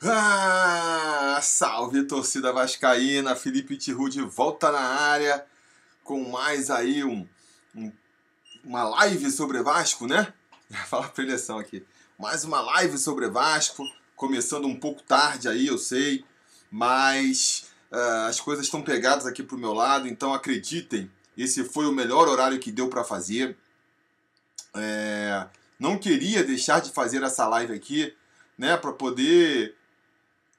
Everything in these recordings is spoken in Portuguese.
Ah, salve torcida vascaína, Felipe Tiru de volta na área com mais aí um, um uma live sobre Vasco, né? Fala pra eleição aqui. Mais uma live sobre Vasco, começando um pouco tarde aí, eu sei, mas uh, as coisas estão pegadas aqui pro meu lado, então acreditem, esse foi o melhor horário que deu para fazer. É, não queria deixar de fazer essa live aqui, né, para poder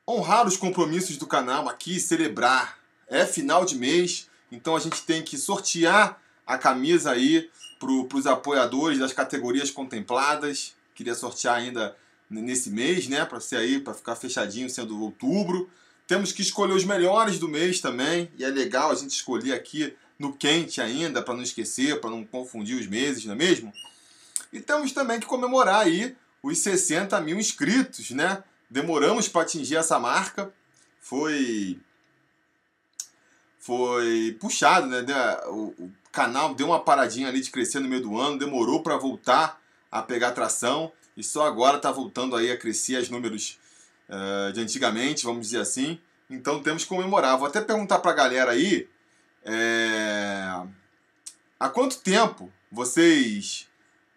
honrar os compromissos do canal aqui, celebrar. É final de mês, então a gente tem que sortear a camisa aí para os apoiadores das categorias contempladas. Queria sortear ainda nesse mês, né? Para ser aí, para ficar fechadinho sendo outubro. Temos que escolher os melhores do mês também, e é legal a gente escolher aqui no quente ainda, para não esquecer, para não confundir os meses, não é mesmo? E temos também que comemorar aí os 60 mil inscritos, né? Demoramos para atingir essa marca. Foi foi puxado, né? O, o, canal deu uma paradinha ali de crescer no meio do ano, demorou para voltar a pegar tração e só agora está voltando aí a crescer os números uh, de antigamente, vamos dizer assim. Então temos que comemorar. Vou até perguntar para a galera aí é... há quanto tempo vocês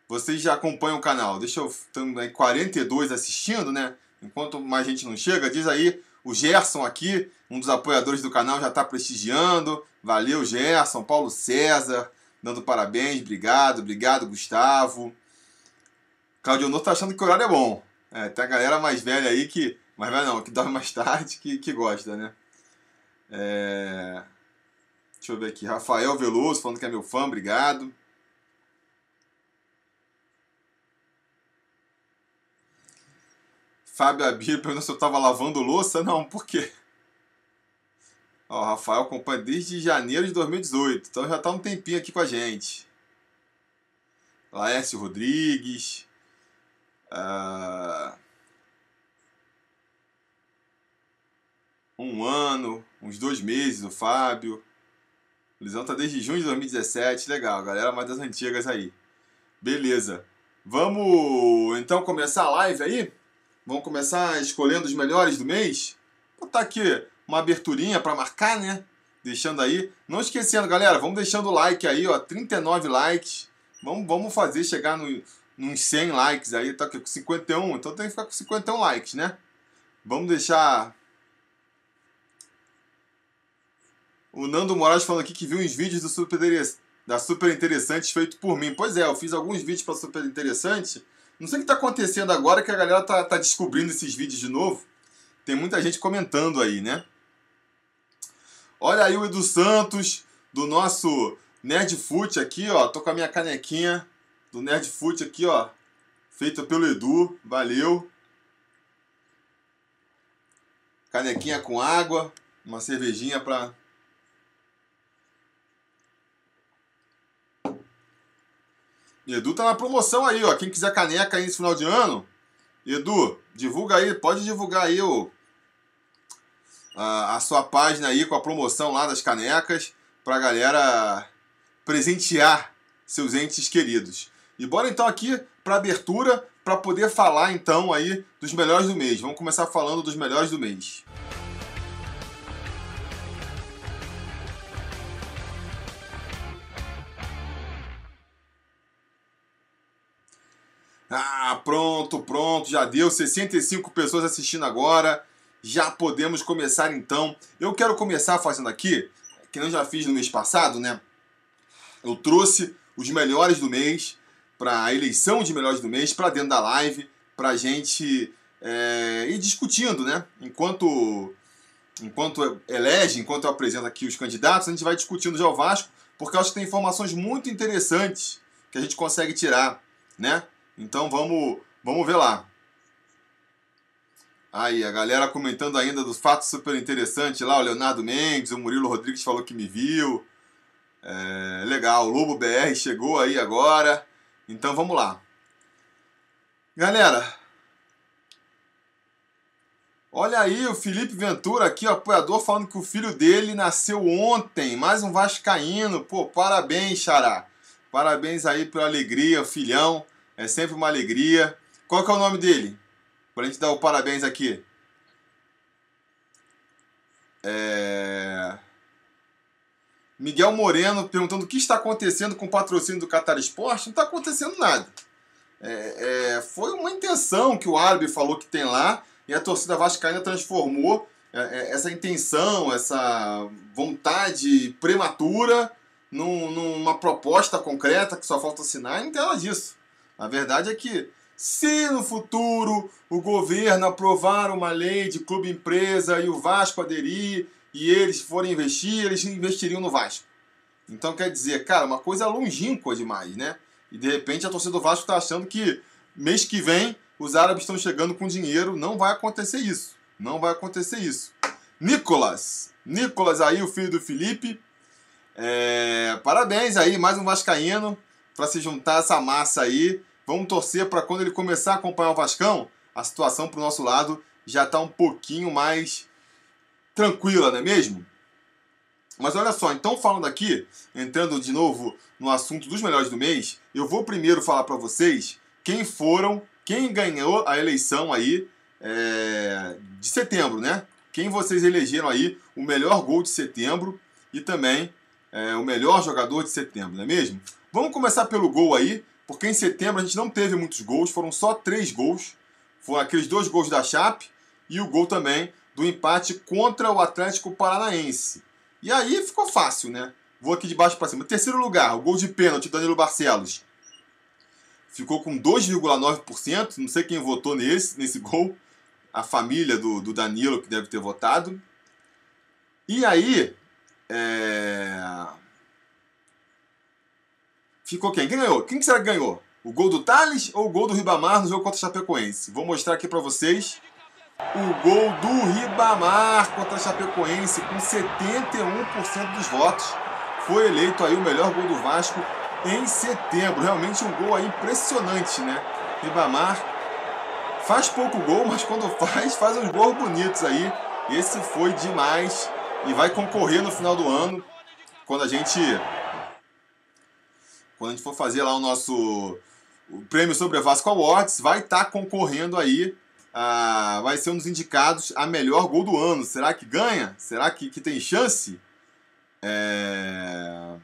vocês já acompanham o canal? Deixa eu. Estamos aí 42 assistindo, né? Enquanto mais gente não chega, diz aí. O Gerson aqui, um dos apoiadores do canal, já está prestigiando. Valeu, Gerson. Paulo César, dando parabéns. Obrigado, obrigado, Gustavo. Claudio Noto tá achando que o horário é bom. É, tem a galera mais velha aí que. Mais velha não, que dorme mais tarde, que, que gosta, né? É... Deixa eu ver aqui. Rafael Veloso falando que é meu fã, obrigado. Fábio Abir perguntou se eu estava lavando louça. Não, por quê? Ó, o Rafael acompanha desde janeiro de 2018, então já está um tempinho aqui com a gente. Laércio Rodrigues. Uh, um ano, uns dois meses o Fábio. O Lisão tá desde junho de 2017. Legal, galera mais das antigas aí. Beleza. Vamos então começar a live aí? Vamos começar escolhendo os melhores do mês? Vou botar aqui uma aberturinha para marcar, né? Deixando aí. Não esquecendo, galera, vamos deixando o like aí, ó. 39 likes. Vamos, vamos fazer chegar no, nos 100 likes aí. Tá aqui com 51, então tem que ficar com 51 likes, né? Vamos deixar. O Nando Moraes falando aqui que viu uns vídeos do Super, da Super Interessantes feito por mim. Pois é, eu fiz alguns vídeos para Super Interessante não sei o que está acontecendo agora que a galera tá, tá descobrindo esses vídeos de novo. Tem muita gente comentando aí, né? Olha aí o Edu Santos, do nosso Nerd Foot aqui, ó. Tô com a minha canequinha do Nerd Foot aqui, ó. Feita pelo Edu. Valeu. Canequinha com água. Uma cervejinha pra Edu tá na promoção aí, ó. Quem quiser caneca aí nesse final de ano, Edu, divulga aí, pode divulgar aí o, a, a sua página aí com a promoção lá das canecas pra galera presentear seus entes queridos. E bora então aqui para abertura para poder falar então aí dos melhores do mês. Vamos começar falando dos melhores do mês. Ah, pronto, pronto, já deu 65 pessoas assistindo agora. Já podemos começar então. Eu quero começar fazendo aqui, que eu já fiz no mês passado, né? Eu trouxe os melhores do mês para a eleição de melhores do mês para dentro da live, para gente é, ir discutindo, né? Enquanto enquanto elege, enquanto eu apresento aqui os candidatos, a gente vai discutindo já o Vasco, porque eu acho que tem informações muito interessantes que a gente consegue tirar, né? Então vamos, vamos ver lá. Aí, a galera comentando ainda dos fatos super interessantes lá, o Leonardo Mendes, o Murilo Rodrigues falou que me viu. É, legal, o Lobo BR chegou aí agora. Então vamos lá. Galera, olha aí o Felipe Ventura aqui, o apoiador, falando que o filho dele nasceu ontem. Mais um Vascaíno. Pô, parabéns, Xará. Parabéns aí pela alegria, filhão. É sempre uma alegria. Qual que é o nome dele? Pra gente dar o parabéns aqui. É... Miguel Moreno perguntando o que está acontecendo com o patrocínio do Qatar Esporte. Não está acontecendo nada. É, é, foi uma intenção que o árabe falou que tem lá e a torcida vascaína transformou é, é, essa intenção, essa vontade prematura num, numa proposta concreta que só falta assinar não tem disso. A verdade é que se no futuro o governo aprovar uma lei de clube empresa e o Vasco aderir e eles forem investir, eles investiriam no Vasco. Então quer dizer, cara, uma coisa longínqua demais, né? E de repente a torcida do Vasco está achando que mês que vem os árabes estão chegando com dinheiro. Não vai acontecer isso. Não vai acontecer isso. Nicolas. Nicolas aí, o filho do Felipe. É... Parabéns aí, mais um Vascaíno para se juntar essa massa aí. Vamos torcer para quando ele começar a acompanhar o Vascão, a situação para o nosso lado já está um pouquinho mais tranquila, não é mesmo? Mas olha só, então falando aqui, entrando de novo no assunto dos melhores do mês, eu vou primeiro falar para vocês quem foram, quem ganhou a eleição aí é, de setembro, né? Quem vocês elegeram aí o melhor gol de setembro e também é, o melhor jogador de setembro, não é mesmo? Vamos começar pelo gol aí, porque em setembro a gente não teve muitos gols, foram só três gols. Foram aqueles dois gols da Chape e o gol também do empate contra o Atlético Paranaense. E aí ficou fácil, né? Vou aqui de baixo para cima. Terceiro lugar, o gol de pênalti do Danilo Barcelos. Ficou com 2,9%. Não sei quem votou nesse, nesse gol. A família do, do Danilo que deve ter votado. E aí. É... Ficou quem? Quem ganhou? Quem será que ganhou? O gol do Thales ou o gol do Ribamar no jogo contra o Chapecoense? Vou mostrar aqui para vocês o gol do Ribamar contra a Chapecoense com 71% dos votos. Foi eleito aí o melhor gol do Vasco em setembro. Realmente um gol aí impressionante, né? Ribamar faz pouco gol, mas quando faz, faz uns gols bonitos aí. Esse foi demais e vai concorrer no final do ano quando a gente quando a gente for fazer lá o nosso o prêmio sobre Vasco Awards, vai estar tá concorrendo aí ah, vai ser um dos indicados a melhor gol do ano. Será que ganha? Será que, que tem chance? É...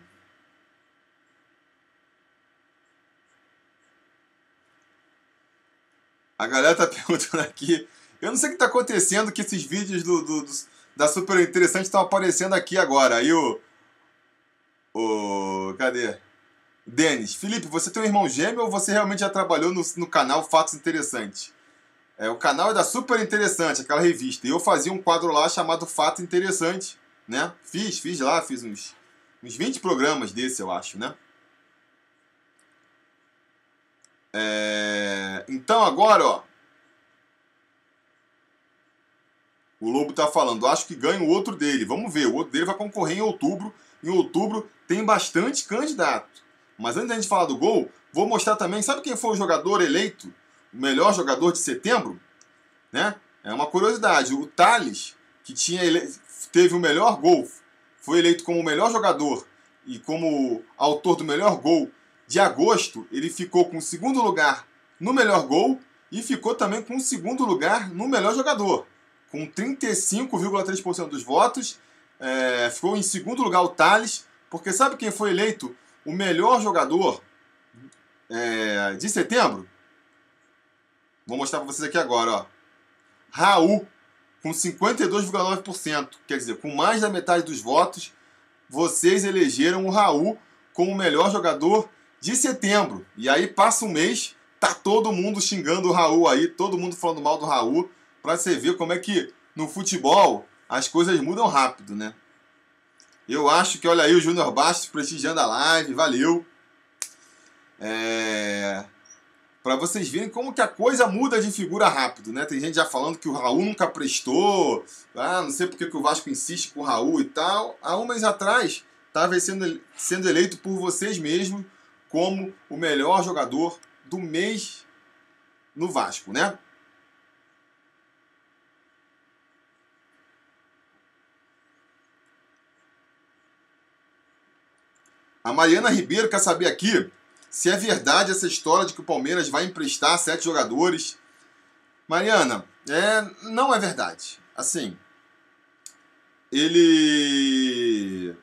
A galera tá perguntando aqui. Eu não sei o que está acontecendo que esses vídeos do, do, do da Super Interessante estão aparecendo aqui agora. Aí o. O. Cadê? Denis, Felipe, você tem um irmão gêmeo ou você realmente já trabalhou no, no canal Fatos Interessantes? É, o canal é da Super Interessante, aquela revista. E eu fazia um quadro lá chamado Fato Interessante, né? Fiz, fiz lá, fiz uns, uns 20 programas desse, eu acho, né? É... Então agora, ó. O Lobo tá falando, acho que ganha o outro dele. Vamos ver, o outro dele vai concorrer em outubro. Em outubro tem bastante candidato. Mas antes da gente falar do gol, vou mostrar também, sabe quem foi o jogador eleito o melhor jogador de setembro, né? É uma curiosidade. O Thales, que tinha ele... teve o melhor gol, foi eleito como o melhor jogador e como autor do melhor gol de agosto, ele ficou com o segundo lugar no melhor gol e ficou também com o segundo lugar no melhor jogador, com 35,3% dos votos. É, ficou em segundo lugar o Thales, porque sabe quem foi eleito o melhor jogador é, de setembro? Vou mostrar para vocês aqui agora, ó. Raul, com 52,9%. Quer dizer, com mais da metade dos votos, vocês elegeram o Raul como o melhor jogador de setembro. E aí passa um mês, tá todo mundo xingando o Raul aí, todo mundo falando mal do Raul, para você ver como é que no futebol as coisas mudam rápido, né? Eu acho que, olha aí, o Júnior Bastos prestigiando a live, valeu. É para vocês verem como que a coisa muda de figura rápido, né? Tem gente já falando que o Raul nunca prestou, ah, não sei porque que o Vasco insiste com o Raul e tal. Há um mês atrás, estava sendo, sendo eleito por vocês mesmos como o melhor jogador do mês no Vasco, né? A Mariana Ribeiro quer saber aqui se é verdade essa história de que o Palmeiras vai emprestar sete jogadores. Mariana, é, não é verdade. Assim, ele.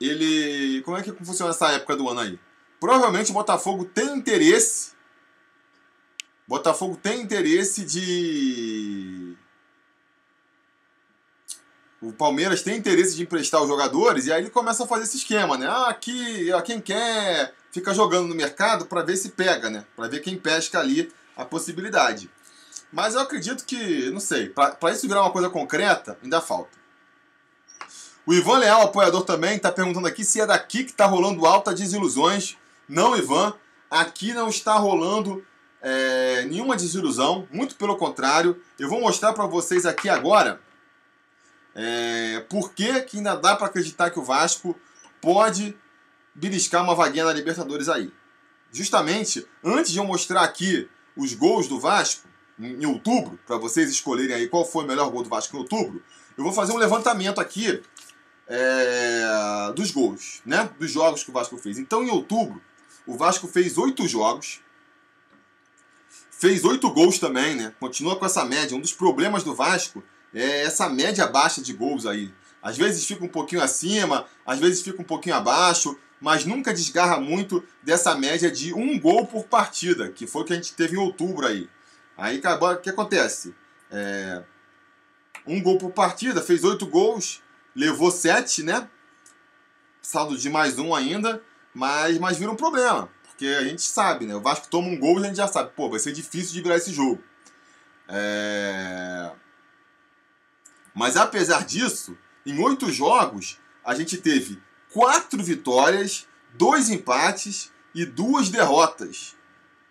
Ele. Como é que funciona essa época do ano aí? Provavelmente o Botafogo tem interesse. Botafogo tem interesse de. O Palmeiras tem interesse de emprestar os jogadores e aí ele começa a fazer esse esquema, né? Ah, aqui, quem quer fica jogando no mercado para ver se pega, né? Para ver quem pesca ali a possibilidade. Mas eu acredito que, não sei, para isso virar uma coisa concreta, ainda falta. O Ivan Leal, apoiador também, está perguntando aqui se é daqui que está rolando alta desilusões. Não, Ivan, aqui não está rolando é, nenhuma desilusão, muito pelo contrário. Eu vou mostrar para vocês aqui agora é, por que, que ainda dá para acreditar que o Vasco pode beliscar uma vaguinha na Libertadores aí. Justamente, antes de eu mostrar aqui os gols do Vasco, em outubro, para vocês escolherem aí qual foi o melhor gol do Vasco em outubro, eu vou fazer um levantamento aqui é, dos gols, né? Dos jogos que o Vasco fez. Então, em outubro, o Vasco fez oito jogos, fez oito gols também, né? Continua com essa média. Um dos problemas do Vasco é essa média baixa de gols aí. Às vezes fica um pouquinho acima, às vezes fica um pouquinho abaixo, mas nunca desgarra muito dessa média de um gol por partida, que foi o que a gente teve em outubro aí. Aí o que acontece? É, um gol por partida, fez oito gols, levou sete, né? Saldo de mais um ainda, mas, mas vira um problema. Porque a gente sabe, né? O Vasco toma um gol e a gente já sabe, pô, vai ser difícil de virar esse jogo. É... Mas apesar disso, em oito jogos, a gente teve quatro vitórias, dois empates e duas derrotas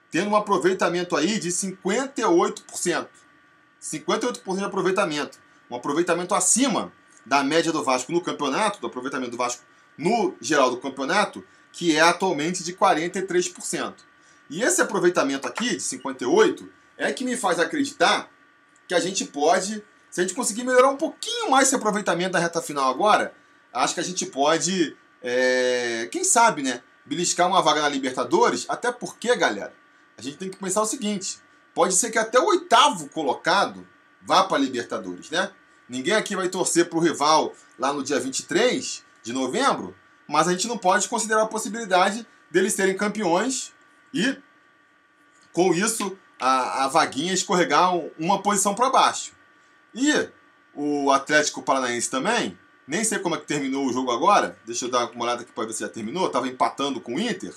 tendo um aproveitamento aí de 58%. 58% de aproveitamento. Um aproveitamento acima da média do Vasco no campeonato, do aproveitamento do Vasco no geral do campeonato, que é atualmente de 43%. E esse aproveitamento aqui, de 58%, é que me faz acreditar que a gente pode, se a gente conseguir melhorar um pouquinho mais esse aproveitamento da reta final agora, acho que a gente pode, é, quem sabe, né, beliscar uma vaga na Libertadores, até porque, galera, a gente tem que pensar o seguinte: pode ser que até o oitavo colocado vá para a Libertadores, né? Ninguém aqui vai torcer para o rival lá no dia 23 de novembro, mas a gente não pode considerar a possibilidade deles serem campeões e, com isso, a, a vaguinha escorregar uma posição para baixo. E o Atlético Paranaense também, nem sei como é que terminou o jogo agora, deixa eu dar uma olhada aqui para ver se já terminou, estava empatando com o Inter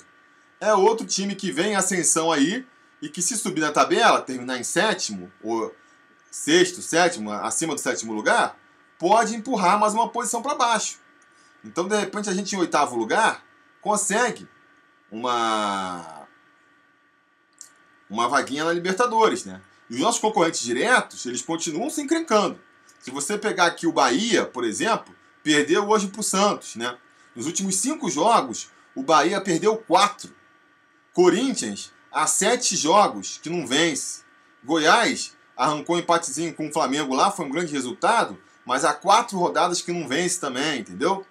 é outro time que vem em ascensão aí e que se subir na tabela, terminar em sétimo, ou sexto, sétimo, acima do sétimo lugar, pode empurrar mais uma posição para baixo. Então, de repente, a gente em oitavo lugar consegue uma uma vaguinha na Libertadores, né? E os nossos concorrentes diretos, eles continuam se encrencando. Se você pegar aqui o Bahia, por exemplo, perdeu hoje para o Santos, né? Nos últimos cinco jogos, o Bahia perdeu quatro. Corinthians, há sete jogos que não vence. Goiás arrancou um empatezinho com o Flamengo lá, foi um grande resultado, mas há quatro rodadas que não vence também, entendeu?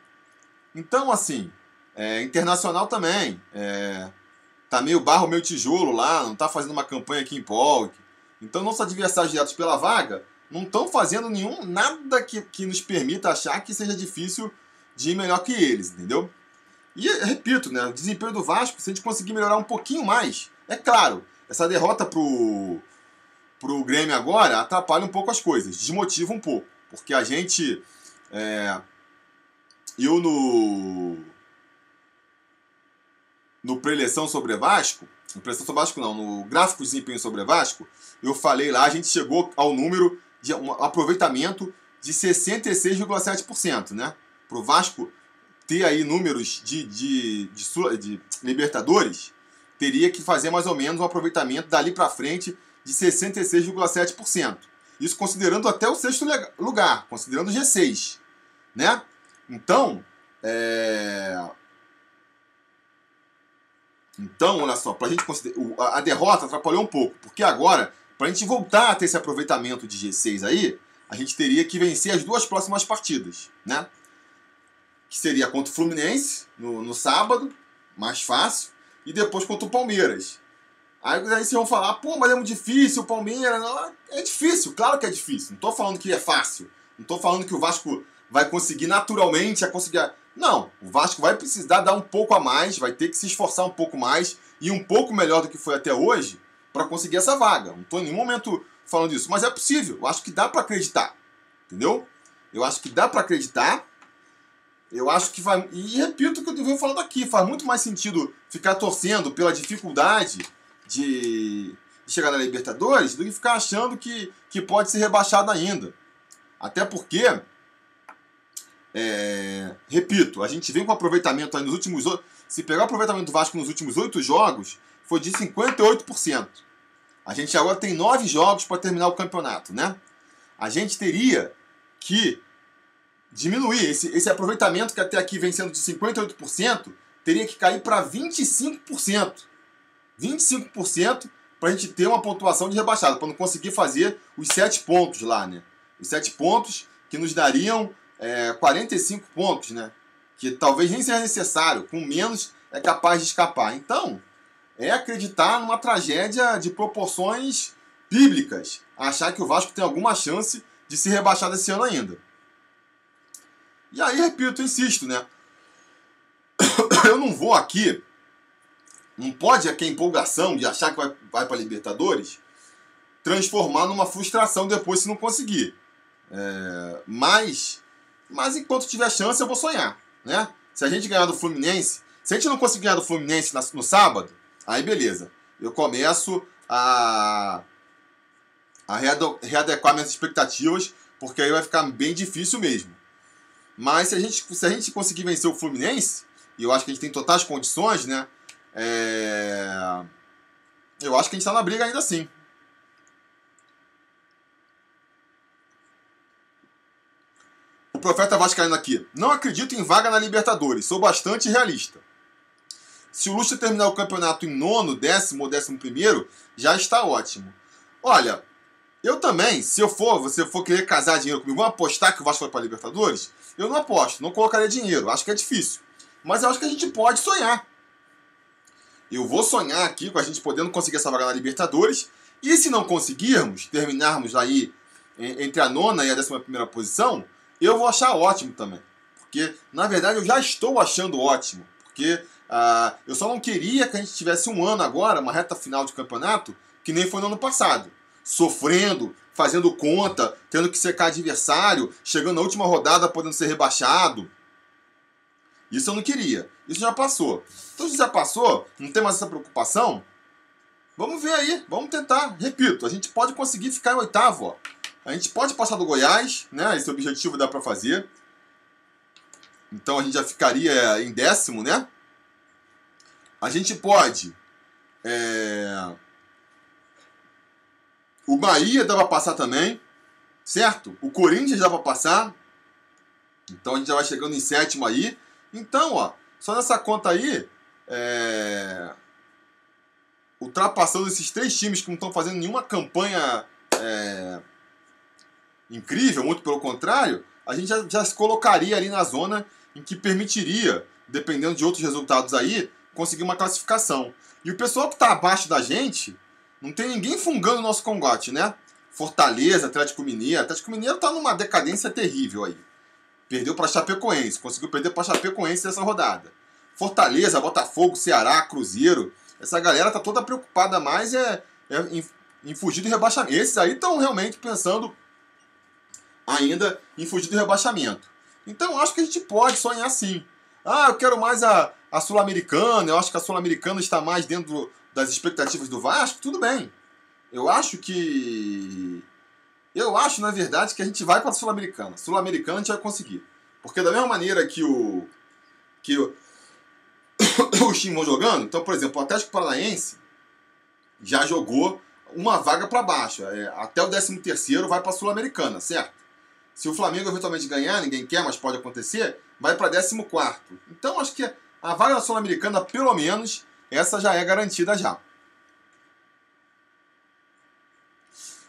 Então, assim, é, internacional também. É, tá meio barro, meio tijolo lá, não tá fazendo uma campanha que empolgue. Então, nossos adversários diretos pela vaga não estão fazendo nenhum nada que, que nos permita achar que seja difícil de ir melhor que eles, entendeu? E repito, né, o desempenho do Vasco, se a gente conseguir melhorar um pouquinho mais, é claro, essa derrota pro, pro Grêmio agora atrapalha um pouco as coisas, desmotiva um pouco, porque a gente. É, eu no. No preleção sobre Vasco, sobre Vasco não, no gráfico de desempenho sobre Vasco, eu falei lá, a gente chegou ao número de um aproveitamento de 66,7%, né? Pro Vasco ter aí números de, de, de, de Libertadores, teria que fazer mais ou menos um aproveitamento dali para frente de 66,7%. Isso considerando até o sexto lugar, considerando o G6. Né? Então, é... Então, olha só, pra gente considerar, a derrota atrapalhou um pouco, porque agora, para a gente voltar a ter esse aproveitamento de G6 aí, a gente teria que vencer as duas próximas partidas, né? que seria contra o Fluminense no, no sábado, mais fácil, e depois contra o Palmeiras. Aí, aí vocês vão falar, pô, mas é muito difícil, o Palmeiras. Não, é difícil, claro que é difícil. Não estou falando que é fácil. Não estou falando que o Vasco vai conseguir naturalmente a conseguir. Não, o Vasco vai precisar dar um pouco a mais, vai ter que se esforçar um pouco mais e um pouco melhor do que foi até hoje para conseguir essa vaga. Não estou em nenhum momento falando isso, mas é possível. Eu acho que dá para acreditar, entendeu? Eu acho que dá para acreditar. Eu acho que vai. E repito o que eu venho falando aqui: faz muito mais sentido ficar torcendo pela dificuldade de chegar na Libertadores do que ficar achando que, que pode ser rebaixado ainda. Até porque, é, repito, a gente vem com aproveitamento nos últimos. Se pegar o aproveitamento do Vasco nos últimos oito jogos, foi de 58%. A gente agora tem nove jogos para terminar o campeonato, né? A gente teria que diminuir esse, esse aproveitamento que até aqui vem sendo de 58%, teria que cair para 25%. 25% para a gente ter uma pontuação de rebaixado, para não conseguir fazer os sete pontos lá, né? Os sete pontos que nos dariam é, 45 pontos, né? Que talvez nem seja necessário, com menos é capaz de escapar. Então, é acreditar numa tragédia de proporções bíblicas, achar que o Vasco tem alguma chance de se rebaixar esse ano ainda. E aí, repito, insisto, né? Eu não vou aqui. Não pode aqui a empolgação de achar que vai, vai para Libertadores transformar numa frustração depois se não conseguir. É, mas, mas enquanto tiver chance, eu vou sonhar. Né? Se a gente ganhar do Fluminense, se a gente não conseguir ganhar do Fluminense no sábado, aí beleza. Eu começo a, a readequar minhas expectativas, porque aí vai ficar bem difícil mesmo. Mas se a gente, se a gente conseguir vencer o Fluminense, e eu acho que a gente tem totais condições, né? É... Eu acho que a gente está na briga ainda assim. O profeta Vascaíno aqui. Não acredito em vaga na Libertadores. Sou bastante realista. Se o Lucha terminar o campeonato em nono, décimo ou décimo primeiro, já está ótimo. Olha, eu também, se eu for, você for querer casar dinheiro comigo, vamos apostar que o Vasco vai para a Libertadores? Eu não aposto, não colocaria dinheiro, acho que é difícil. Mas eu acho que a gente pode sonhar. Eu vou sonhar aqui com a gente podendo conseguir essa vaga na Libertadores. E se não conseguirmos, terminarmos aí entre a nona e a décima primeira posição, eu vou achar ótimo também. Porque, na verdade, eu já estou achando ótimo. Porque uh, eu só não queria que a gente tivesse um ano agora, uma reta final de campeonato, que nem foi no ano passado sofrendo, fazendo conta, tendo que secar adversário, chegando na última rodada podendo ser rebaixado. Isso eu não queria. Isso já passou. Então, se já passou, não tem mais essa preocupação. Vamos ver aí, vamos tentar. Repito, a gente pode conseguir ficar em oitavo. Ó. A gente pode passar do Goiás, né? Esse objetivo dá para fazer. Então a gente já ficaria em décimo, né? A gente pode é, o Bahia dá para passar também, certo? O Corinthians dá para passar. Então a gente já vai chegando em sétimo aí. Então, ó, só nessa conta aí, é... ultrapassando esses três times que não estão fazendo nenhuma campanha é... incrível, muito pelo contrário, a gente já, já se colocaria ali na zona em que permitiria, dependendo de outros resultados aí, conseguir uma classificação. E o pessoal que está abaixo da gente, não tem ninguém fungando o nosso congote, né? Fortaleza, Atlético Mineiro. Atlético Mineiro tá numa decadência terrível aí. Perdeu para Chapecoense, conseguiu perder para Chapecoense nessa rodada. Fortaleza, Botafogo, Ceará, Cruzeiro. Essa galera tá toda preocupada mais é, é em, em fugir do rebaixamento. Esses aí estão realmente pensando ainda em fugir do rebaixamento. Então acho que a gente pode sonhar sim. Ah, eu quero mais a, a Sul-Americana, eu acho que a Sul-Americana está mais dentro das expectativas do Vasco, tudo bem. Eu acho que. Eu acho, na verdade, que a gente vai para a Sul-Americana. Sul-Americana a gente vai conseguir. Porque da mesma maneira que o. que o, os vão jogando, então, por exemplo, o Atlético Paranaense já jogou uma vaga para baixo. É, até o 13 terceiro vai para a Sul-Americana, certo? Se o Flamengo eventualmente ganhar, ninguém quer, mas pode acontecer, vai para 14 quarto. Então acho que a vaga da Sul-Americana, pelo menos, essa já é garantida já.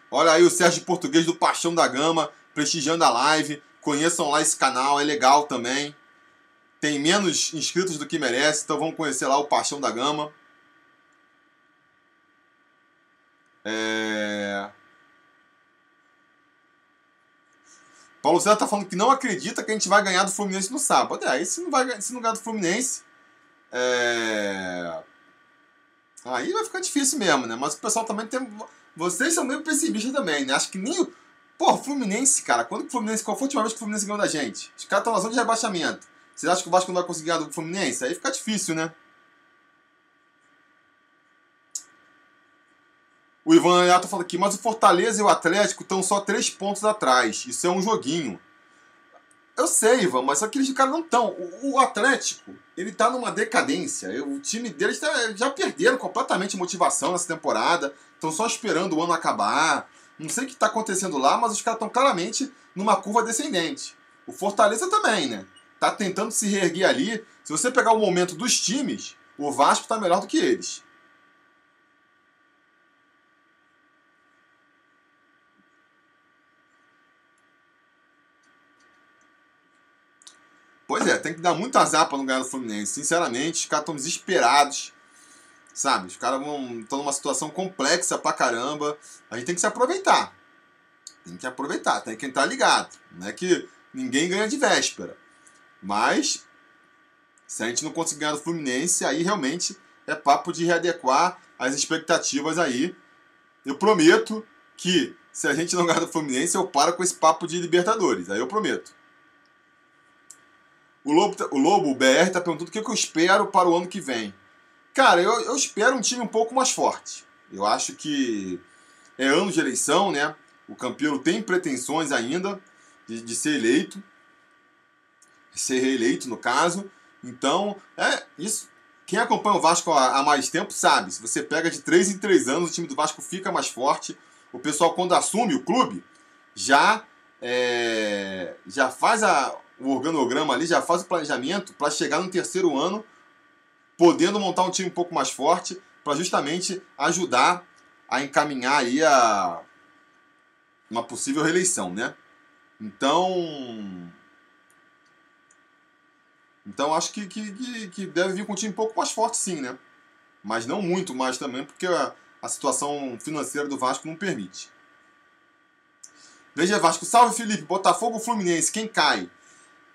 Olha aí o Sérgio Português do Paixão da Gama, prestigiando a live. Conheçam lá esse canal, é legal também. Tem menos inscritos do que merece, então vamos conhecer lá o Paixão da Gama. É... Paulo César tá falando que não acredita que a gente vai ganhar do Fluminense no sábado. É, aí se não, vai, se não ganhar do Fluminense. É... Aí vai ficar difícil mesmo, né? Mas o pessoal também tem. Vocês são meio pessimistas também, né? Acho que nem. Pô, Fluminense, cara. Quando o Fluminense. Qual foi a última vez que o Fluminense ganhou da gente? Os caras estão na zona de rebaixamento. Vocês acham que o Vasco não vai conseguir ganhar do Fluminense? Aí fica difícil, né? O Ivan Ayato fala aqui, mas o Fortaleza e o Atlético estão só três pontos atrás. Isso é um joguinho. Eu sei, Ivan, mas aqueles caras não estão. O, Atlético, ele tá numa decadência. O time deles tá, já perderam completamente motivação nessa temporada. Estão só esperando o ano acabar. Não sei o que está acontecendo lá, mas os caras estão claramente numa curva descendente. O Fortaleza também, né? Tá tentando se reerguer ali. Se você pegar o momento dos times, o Vasco está melhor do que eles. Pois é, tem que dar muito azar para não ganhar do Fluminense. Sinceramente, os caras estão desesperados. Sabe? Os caras estão numa situação complexa pra caramba. A gente tem que se aproveitar. Tem que aproveitar, tem que entrar ligado. Não é que ninguém ganha de véspera. Mas, se a gente não conseguir ganhar do Fluminense, aí realmente é papo de readequar as expectativas aí. Eu prometo que se a gente não ganhar do Fluminense, eu paro com esse papo de Libertadores. Aí eu prometo. O Lobo, tá, o Lobo, o BR, tá perguntando o que eu espero para o ano que vem. Cara, eu, eu espero um time um pouco mais forte. Eu acho que é ano de eleição, né? O Campelo tem pretensões ainda de, de ser eleito, ser reeleito no caso. Então, é isso. Quem acompanha o Vasco há, há mais tempo sabe. Se você pega de 3 em 3 anos, o time do Vasco fica mais forte. O pessoal, quando assume o clube, já, é, já faz a, o organograma ali, já faz o planejamento para chegar no terceiro ano podendo montar um time um pouco mais forte para justamente ajudar a encaminhar aí a uma possível reeleição, né? Então, então acho que, que, que, deve vir com um time um pouco mais forte sim, né? Mas não muito mais também, porque a, a situação financeira do Vasco não permite. Veja Vasco, salve Felipe, Botafogo Fluminense, quem cai?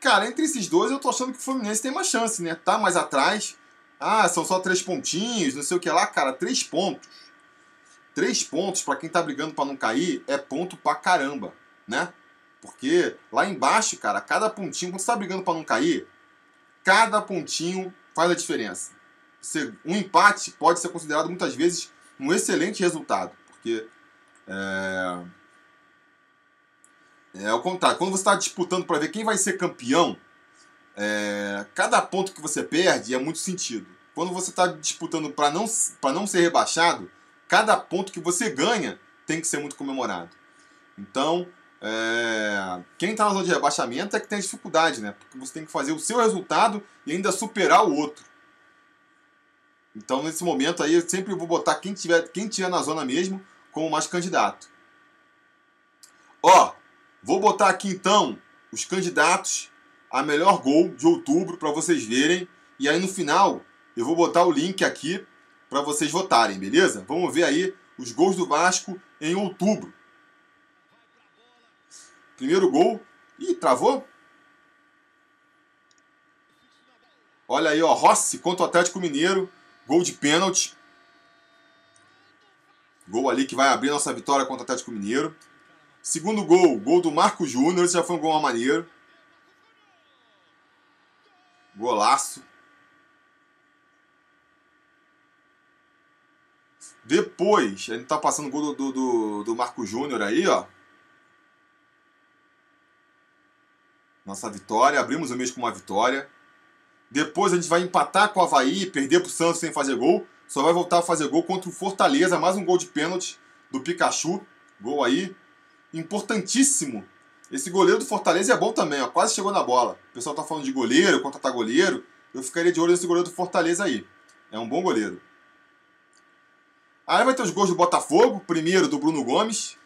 Cara, entre esses dois eu tô achando que o Fluminense tem mais chance, né? Tá mais atrás. Ah, são só três pontinhos, não sei o que lá. Cara, três pontos. Três pontos para quem tá brigando para não cair é ponto pra caramba, né? Porque lá embaixo, cara, cada pontinho, quando você tá brigando para não cair, cada pontinho faz a diferença. Um empate pode ser considerado muitas vezes um excelente resultado, porque é, é o contrário. Quando você está disputando para ver quem vai ser campeão, é, cada ponto que você perde é muito sentido. Quando você está disputando para não, não ser rebaixado, cada ponto que você ganha tem que ser muito comemorado. Então, é, quem está na zona de rebaixamento é que tem dificuldade, né? Porque você tem que fazer o seu resultado e ainda superar o outro. Então, nesse momento aí, eu sempre vou botar quem tiver, quem tiver na zona mesmo como mais candidato. Ó, vou botar aqui então os candidatos a melhor gol de outubro para vocês verem. E aí no final eu vou botar o link aqui para vocês votarem, beleza? Vamos ver aí os gols do Vasco em outubro. Primeiro gol. Ih, travou? Olha aí, ó, Rossi contra o Atlético Mineiro. Gol de pênalti. Gol ali que vai abrir nossa vitória contra o Atlético Mineiro. Segundo gol, gol do Marco Júnior. Esse já foi um gol maneiro. Golaço. Depois, a gente tá passando o gol do, do, do Marco Júnior aí, ó. Nossa vitória. Abrimos o mês com uma vitória. Depois a gente vai empatar com o Havaí, perder pro Santos sem fazer gol. Só vai voltar a fazer gol contra o Fortaleza. Mais um gol de pênalti do Pikachu. Gol aí. Importantíssimo esse goleiro do Fortaleza é bom também, ó. Quase chegou na bola. O pessoal tá falando de goleiro, contratar goleiro. Eu ficaria de olho nesse goleiro do Fortaleza aí. É um bom goleiro. Aí vai ter os gols do Botafogo. Primeiro do Bruno Gomes.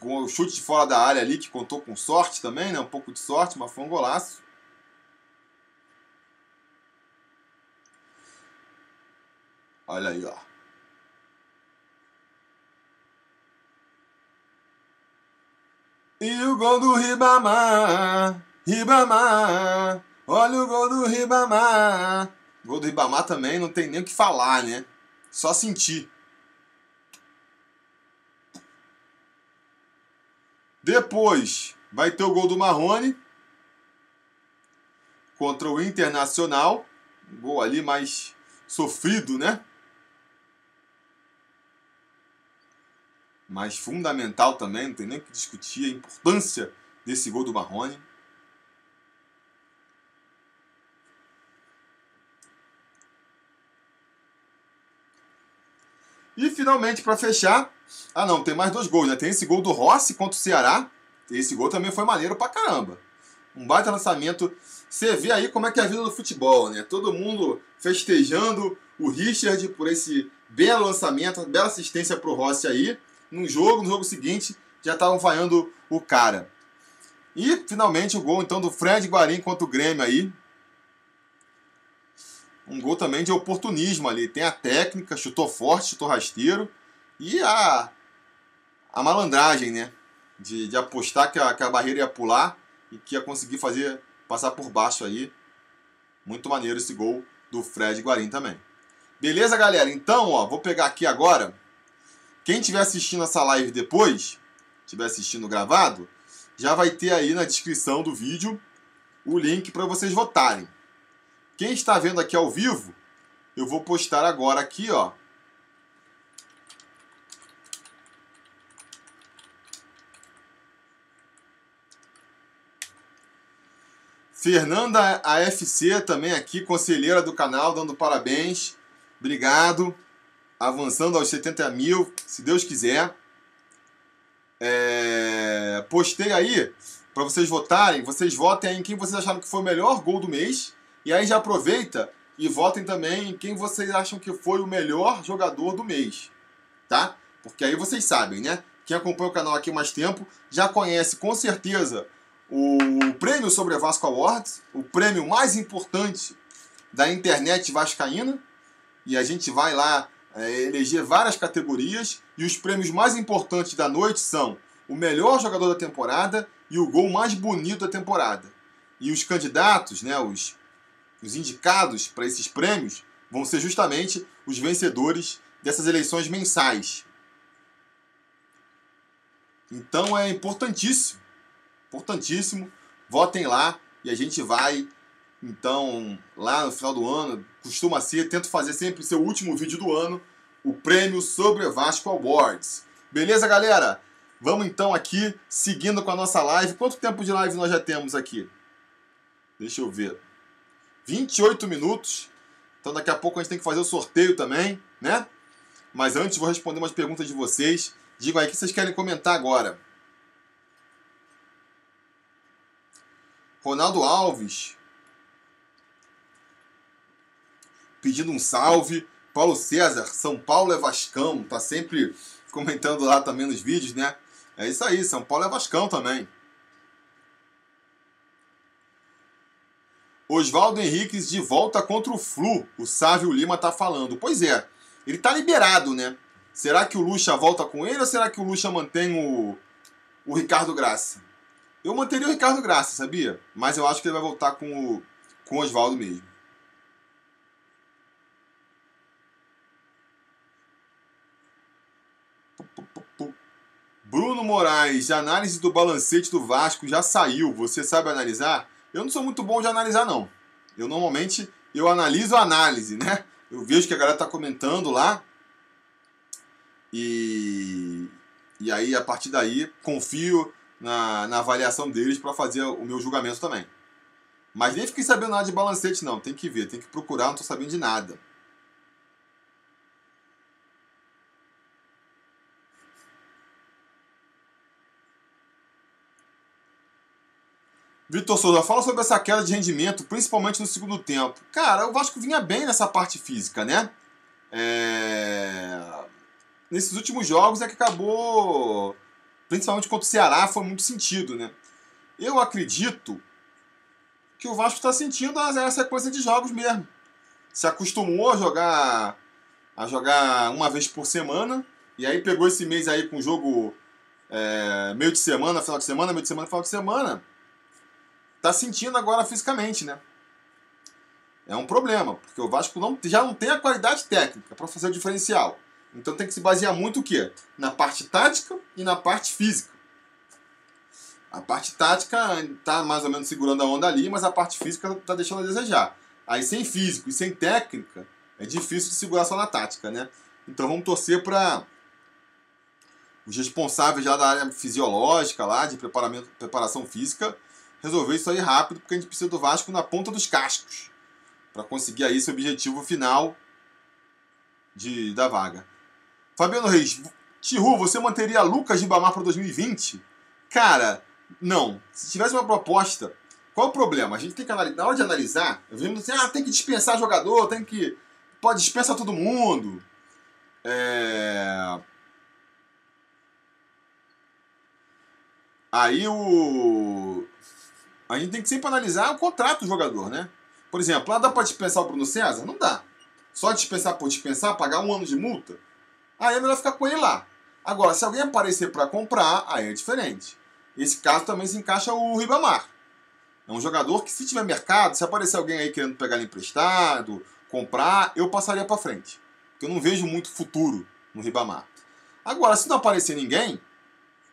Com o chute de fora da área ali, que contou com sorte também, né? Um pouco de sorte, mas foi um golaço. Olha aí, ó. E o gol do Ribamar, Ribamar, olha o gol do Ribamar. Gol do Ribamar também não tem nem o que falar, né? Só sentir. Depois vai ter o gol do Marrone contra o Internacional. Um gol ali mais sofrido, né? Mas fundamental também, não tem nem que discutir a importância desse gol do Marrone. E finalmente, para fechar, ah não, tem mais dois gols, né? Tem esse gol do Rossi contra o Ceará. Esse gol também foi maneiro pra caramba. Um baita lançamento. Você vê aí como é que é a vida do futebol, né? Todo mundo festejando o Richard por esse belo lançamento, bela assistência pro Rossi aí. Num jogo, no jogo seguinte, já estavam vaiando o cara. E finalmente o gol então do Fred Guarim contra o Grêmio aí. Um gol também de oportunismo ali. Tem a técnica, chutou forte, chutou rasteiro. E a, a malandragem, né? De, de apostar que a, que a barreira ia pular e que ia conseguir fazer passar por baixo aí. Muito maneiro esse gol do Fred Guarim também. Beleza, galera? Então, ó, vou pegar aqui agora. Quem estiver assistindo essa live depois, estiver assistindo gravado, já vai ter aí na descrição do vídeo o link para vocês votarem. Quem está vendo aqui ao vivo, eu vou postar agora aqui, ó, Fernanda AFC também aqui, conselheira do canal, dando parabéns. Obrigado. Avançando aos 70 mil, se Deus quiser. É... Postei aí para vocês votarem. Vocês votem em quem vocês acharam que foi o melhor gol do mês. E aí já aproveita e votem também em quem vocês acham que foi o melhor jogador do mês. Tá? Porque aí vocês sabem, né? Quem acompanha o canal aqui mais tempo já conhece com certeza o prêmio sobre Vasco Awards, o prêmio mais importante da internet vascaína. E a gente vai lá é, eleger várias categorias. E os prêmios mais importantes da noite são o melhor jogador da temporada e o gol mais bonito da temporada. E os candidatos, né, os, os indicados para esses prêmios, vão ser justamente os vencedores dessas eleições mensais. Então é importantíssimo importantíssimo. Votem lá e a gente vai, então, lá no final do ano, costuma ser, tento fazer sempre seu último vídeo do ano, o prêmio sobre Vasco Awards. Beleza, galera? Vamos então aqui, seguindo com a nossa live. Quanto tempo de live nós já temos aqui? Deixa eu ver. 28 minutos. Então daqui a pouco a gente tem que fazer o sorteio também, né? Mas antes vou responder umas perguntas de vocês. Digam aí o que vocês querem comentar agora. Ronaldo Alves pedindo um salve. Paulo César, São Paulo é Vascão, tá sempre comentando lá também nos vídeos, né? É isso aí, São Paulo é Vascão também. Oswaldo Henriques de volta contra o Flu, o Sávio Lima tá falando. Pois é, ele tá liberado, né? Será que o Lucha volta com ele ou será que o Lucha mantém o, o Ricardo Graça? Eu manteria o Ricardo Graça, sabia? Mas eu acho que ele vai voltar com o, com o Oswaldo mesmo. Bruno Moraes, análise do balancete do Vasco já saiu. Você sabe analisar? Eu não sou muito bom de analisar, não. Eu normalmente eu analiso a análise, né? Eu vejo que a galera tá comentando lá. E, e aí, a partir daí, confio na, na avaliação deles para fazer o meu julgamento também. Mas nem fiquei sabendo nada de balancete, não. Tem que ver, tem que procurar, não estou sabendo de nada. Vitor Souza, fala sobre essa queda de rendimento, principalmente no segundo tempo. Cara, o Vasco vinha bem nessa parte física, né? É... Nesses últimos jogos é que acabou principalmente contra o Ceará, foi muito sentido, né? Eu acredito que o Vasco está sentindo a sequência de jogos mesmo. Se acostumou a jogar a jogar uma vez por semana e aí pegou esse mês aí com jogo é, meio de semana, final de semana, meio de semana, final de semana, tá sentindo agora fisicamente, né? É um problema, porque o Vasco não, já não tem a qualidade técnica para fazer o diferencial. Então tem que se basear muito o quê? Na parte tática e na parte física. A parte tática tá mais ou menos segurando a onda ali, mas a parte física tá deixando a desejar. Aí sem físico e sem técnica, é difícil de segurar só na tática, né? Então vamos torcer para os responsáveis já da área fisiológica lá, de preparamento, preparação física, resolver isso aí rápido, porque a gente precisa do Vasco na ponta dos cascos para conseguir aí esse objetivo final de, da vaga. Fabiano Reis, Tihu, você manteria Lucas de Bamar para 2020? Cara, não. Se tivesse uma proposta, qual o problema? A gente tem que analisar, na hora de analisar, eu vimos assim, ah, tem que dispensar jogador, tem que. Pode dispensar todo mundo. É... Aí o. A gente tem que sempre analisar o contrato do jogador, né? Por exemplo, lá dá para dispensar o Bruno César? Não dá. Só dispensar por dispensar, pagar um ano de multa? Aí é melhor ficar com ele lá. Agora, se alguém aparecer para comprar, aí é diferente. Esse caso também se encaixa o Ribamar. É um jogador que, se tiver mercado, se aparecer alguém aí querendo pegar ele emprestado, comprar, eu passaria para frente. Porque eu não vejo muito futuro no Ribamar. Agora, se não aparecer ninguém,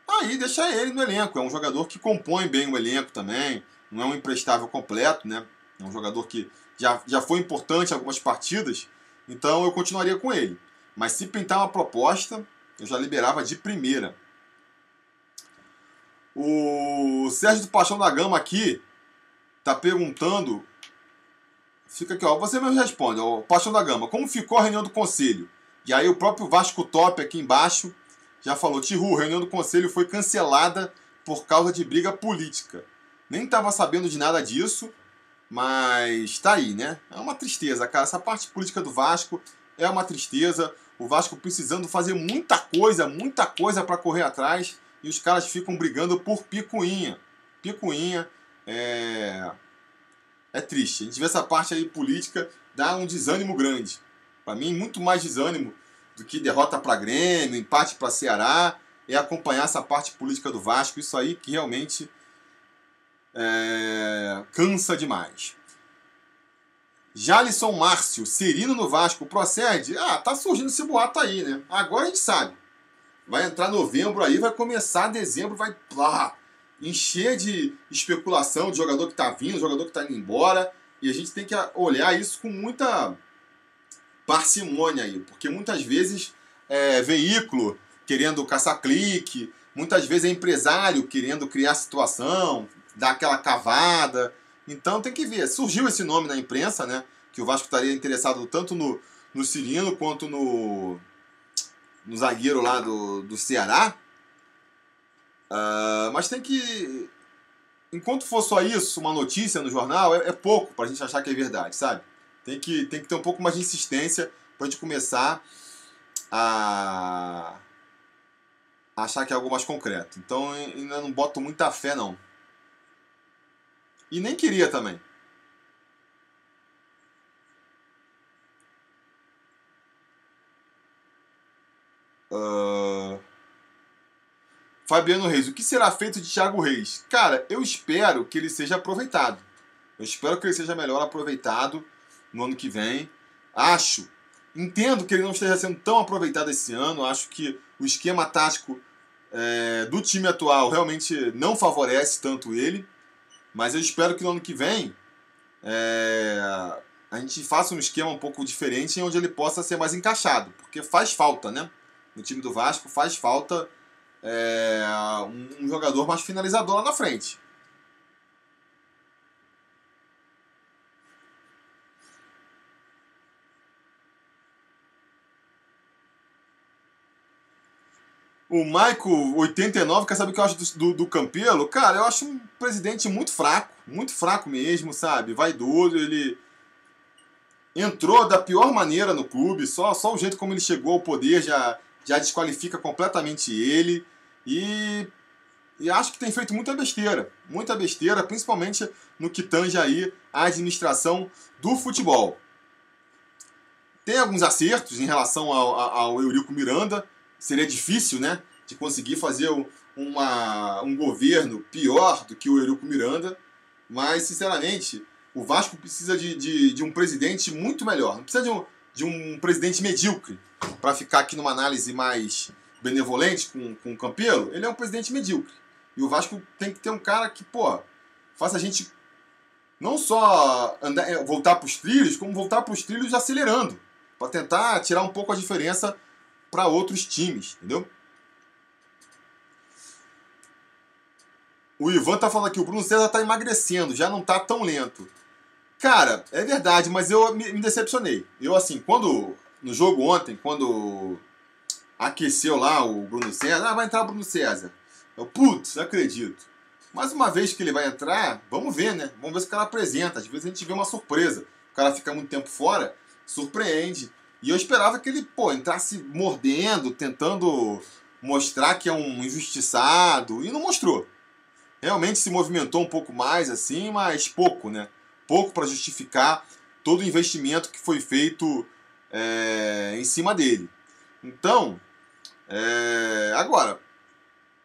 aí deixa ele no elenco. É um jogador que compõe bem o elenco também. Não é um emprestável completo, né? É um jogador que já, já foi importante em algumas partidas. Então eu continuaria com ele. Mas se pintar uma proposta, eu já liberava de primeira. O Sérgio do Paixão da Gama aqui tá perguntando. Fica aqui, ó. Você mesmo responde, ó. Paixão da Gama, como ficou a reunião do conselho? E aí o próprio Vasco Top aqui embaixo já falou: Tihu, reunião do conselho foi cancelada por causa de briga política. Nem estava sabendo de nada disso, mas tá aí, né? É uma tristeza, cara. Essa parte política do Vasco é uma tristeza. O Vasco precisando fazer muita coisa, muita coisa para correr atrás e os caras ficam brigando por picuinha. Picuinha é. É triste. A gente vê essa parte aí política, dá um desânimo grande. Para mim, muito mais desânimo do que derrota para Grêmio, empate para Ceará, é acompanhar essa parte política do Vasco. Isso aí que realmente é... cansa demais. Jalisson Márcio, Serino no Vasco, procede? Ah, tá surgindo esse boato aí, né? Agora a gente sabe. Vai entrar novembro aí, vai começar dezembro, vai lá, encher de especulação de jogador que está vindo, jogador que está indo embora. E a gente tem que olhar isso com muita parcimônia aí, porque muitas vezes é veículo querendo caçar clique, muitas vezes é empresário querendo criar situação, dar aquela cavada. Então tem que ver. Surgiu esse nome na imprensa, né? Que o Vasco estaria interessado tanto no, no Cirino quanto no, no zagueiro lá do, do Ceará. Uh, mas tem que. Enquanto for só isso, uma notícia no jornal, é, é pouco para a gente achar que é verdade, sabe? Tem que, tem que ter um pouco mais de insistência para gente começar a, a achar que é algo mais concreto. Então ainda não boto muita fé, não. E nem queria também. Uh... Fabiano Reis, o que será feito de Thiago Reis? Cara, eu espero que ele seja aproveitado. Eu espero que ele seja melhor aproveitado no ano que vem. Acho, entendo que ele não esteja sendo tão aproveitado esse ano. Acho que o esquema tático é, do time atual realmente não favorece tanto ele. Mas eu espero que no ano que vem é, a gente faça um esquema um pouco diferente em onde ele possa ser mais encaixado. Porque faz falta, né? no time do Vasco, faz falta é, um, um jogador mais finalizador lá na frente. O Maico 89 quer saber o que eu acho do, do, do, Campelo? Cara, eu acho um presidente muito fraco, muito fraco mesmo, sabe? Vaidoso, ele entrou da pior maneira no clube, só, só o jeito como ele chegou ao poder já já desqualifica completamente ele e, e acho que tem feito muita besteira, muita besteira, principalmente no que tange aí a administração do futebol. Tem alguns acertos em relação ao, ao Eurico Miranda, seria difícil, né, de conseguir fazer uma, um governo pior do que o Eurico Miranda, mas, sinceramente, o Vasco precisa de, de, de um presidente muito melhor. Não precisa de um, de um presidente medíocre para ficar aqui numa análise mais benevolente com, com o Campelo. Ele é um presidente medíocre. E o Vasco tem que ter um cara que, pô, faça a gente não só andar, é, voltar para os trilhos, como voltar para os trilhos acelerando, para tentar tirar um pouco a diferença para outros times, entendeu? O Ivan tá falando aqui, o Bruno César tá emagrecendo, já não tá tão lento. Cara, é verdade, mas eu me, decepcionei. Eu, assim, quando. No jogo ontem, quando aqueceu lá o Bruno César, ah, vai entrar o Bruno César. Eu, putz, acredito. Mas uma vez que ele vai entrar, vamos ver, né? Vamos ver se o cara apresenta. Às vezes a gente vê uma surpresa. O cara fica muito tempo fora, surpreende. E eu esperava que ele, pô, entrasse mordendo, tentando mostrar que é um injustiçado. E não mostrou realmente se movimentou um pouco mais assim, mas pouco, né? Pouco para justificar todo o investimento que foi feito é, em cima dele. Então, é, agora,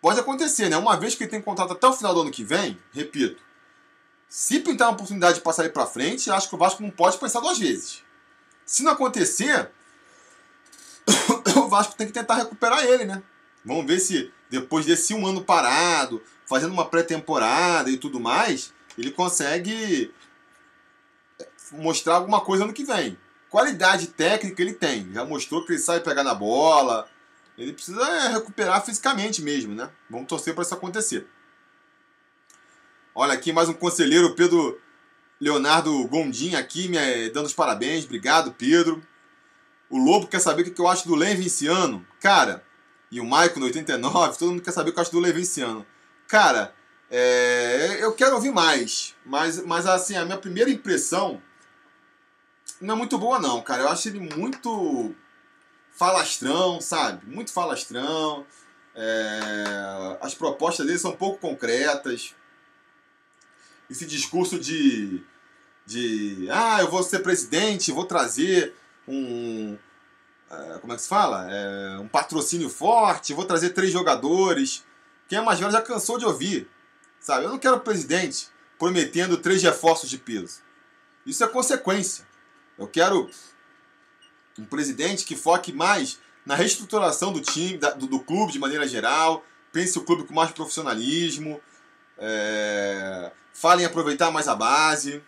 pode acontecer, né? Uma vez que ele tem contrato até o final do ano que vem, repito, se pintar uma oportunidade de passar ele para frente, acho que o Vasco não pode pensar duas vezes. Se não acontecer, o Vasco tem que tentar recuperar ele, né? Vamos ver se depois desse um ano parado, fazendo uma pré-temporada e tudo mais, ele consegue mostrar alguma coisa ano que vem. Qualidade técnica ele tem, já mostrou que ele sabe pegar na bola. Ele precisa é, recuperar fisicamente mesmo, né? Vamos torcer para isso acontecer. Olha aqui mais um conselheiro, Pedro Leonardo Gondim aqui, me eh, dando os parabéns. Obrigado, Pedro. O Lobo quer saber o que eu acho do Len Vinciano. Cara, e o Maicon no 89, todo mundo quer saber o que eu acho do Len Vinciano. Cara, é, eu quero ouvir mais, mas, mas assim, a minha primeira impressão não é muito boa não, cara. Eu acho ele muito falastrão, sabe? Muito falastrão. É, as propostas dele são pouco concretas. Esse discurso de, de ah, eu vou ser presidente, vou trazer um, é, como é que se fala? É, um patrocínio forte, vou trazer três jogadores. Quem é mais velho já cansou de ouvir. Sabe? Eu não quero presidente prometendo três reforços de peso. Isso é consequência. Eu quero um presidente que foque mais na reestruturação do time, do, do clube de maneira geral, pense o clube com mais profissionalismo, é, fale em aproveitar mais a base.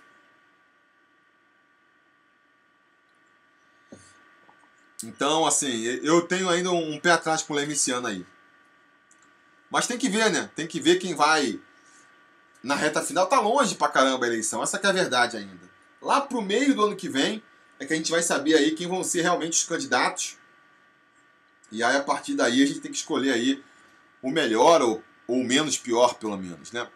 Então, assim, eu tenho ainda um pé atrás com o Lemiciano aí. Mas tem que ver, né? Tem que ver quem vai na reta final. Tá longe pra caramba a eleição, essa é a verdade ainda. Lá pro meio do ano que vem é que a gente vai saber aí quem vão ser realmente os candidatos. E aí a partir daí a gente tem que escolher aí o melhor ou, ou menos pior, pelo menos, né?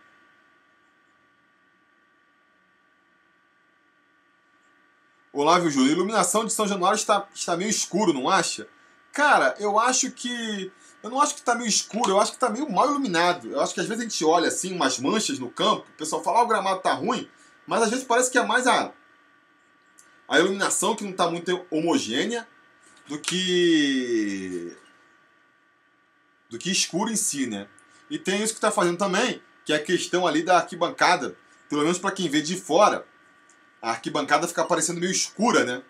Olávio Júlio, a iluminação de São Januário está, está meio escuro, não acha? Cara, eu acho que eu não acho que está meio escuro, eu acho que está meio mal iluminado. Eu acho que às vezes a gente olha assim, umas manchas no campo, o pessoal fala, ah, o gramado tá ruim, mas às vezes parece que é mais a, a iluminação que não está muito homogênea do que do que escuro em si, né? E tem isso que está fazendo também, que é a questão ali da arquibancada, pelo menos para quem vê de fora, a arquibancada fica parecendo meio escura, né?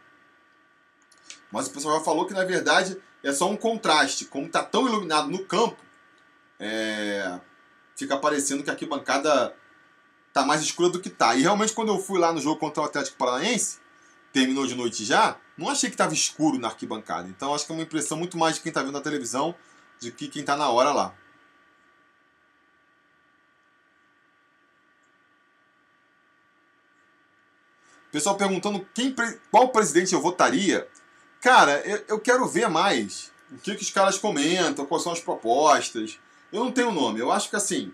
Mas o pessoal já falou que na verdade é só um contraste. Como está tão iluminado no campo, é, fica parecendo que a arquibancada tá mais escura do que tá. E realmente quando eu fui lá no jogo contra o Atlético Paranaense, terminou de noite já, não achei que estava escuro na arquibancada. Então acho que é uma impressão muito mais de quem está vendo na televisão do que quem está na hora lá. Pessoal perguntando quem, qual presidente eu votaria. Cara, eu, eu quero ver mais o que, que os caras comentam, quais são as propostas. Eu não tenho nome. Eu acho que assim,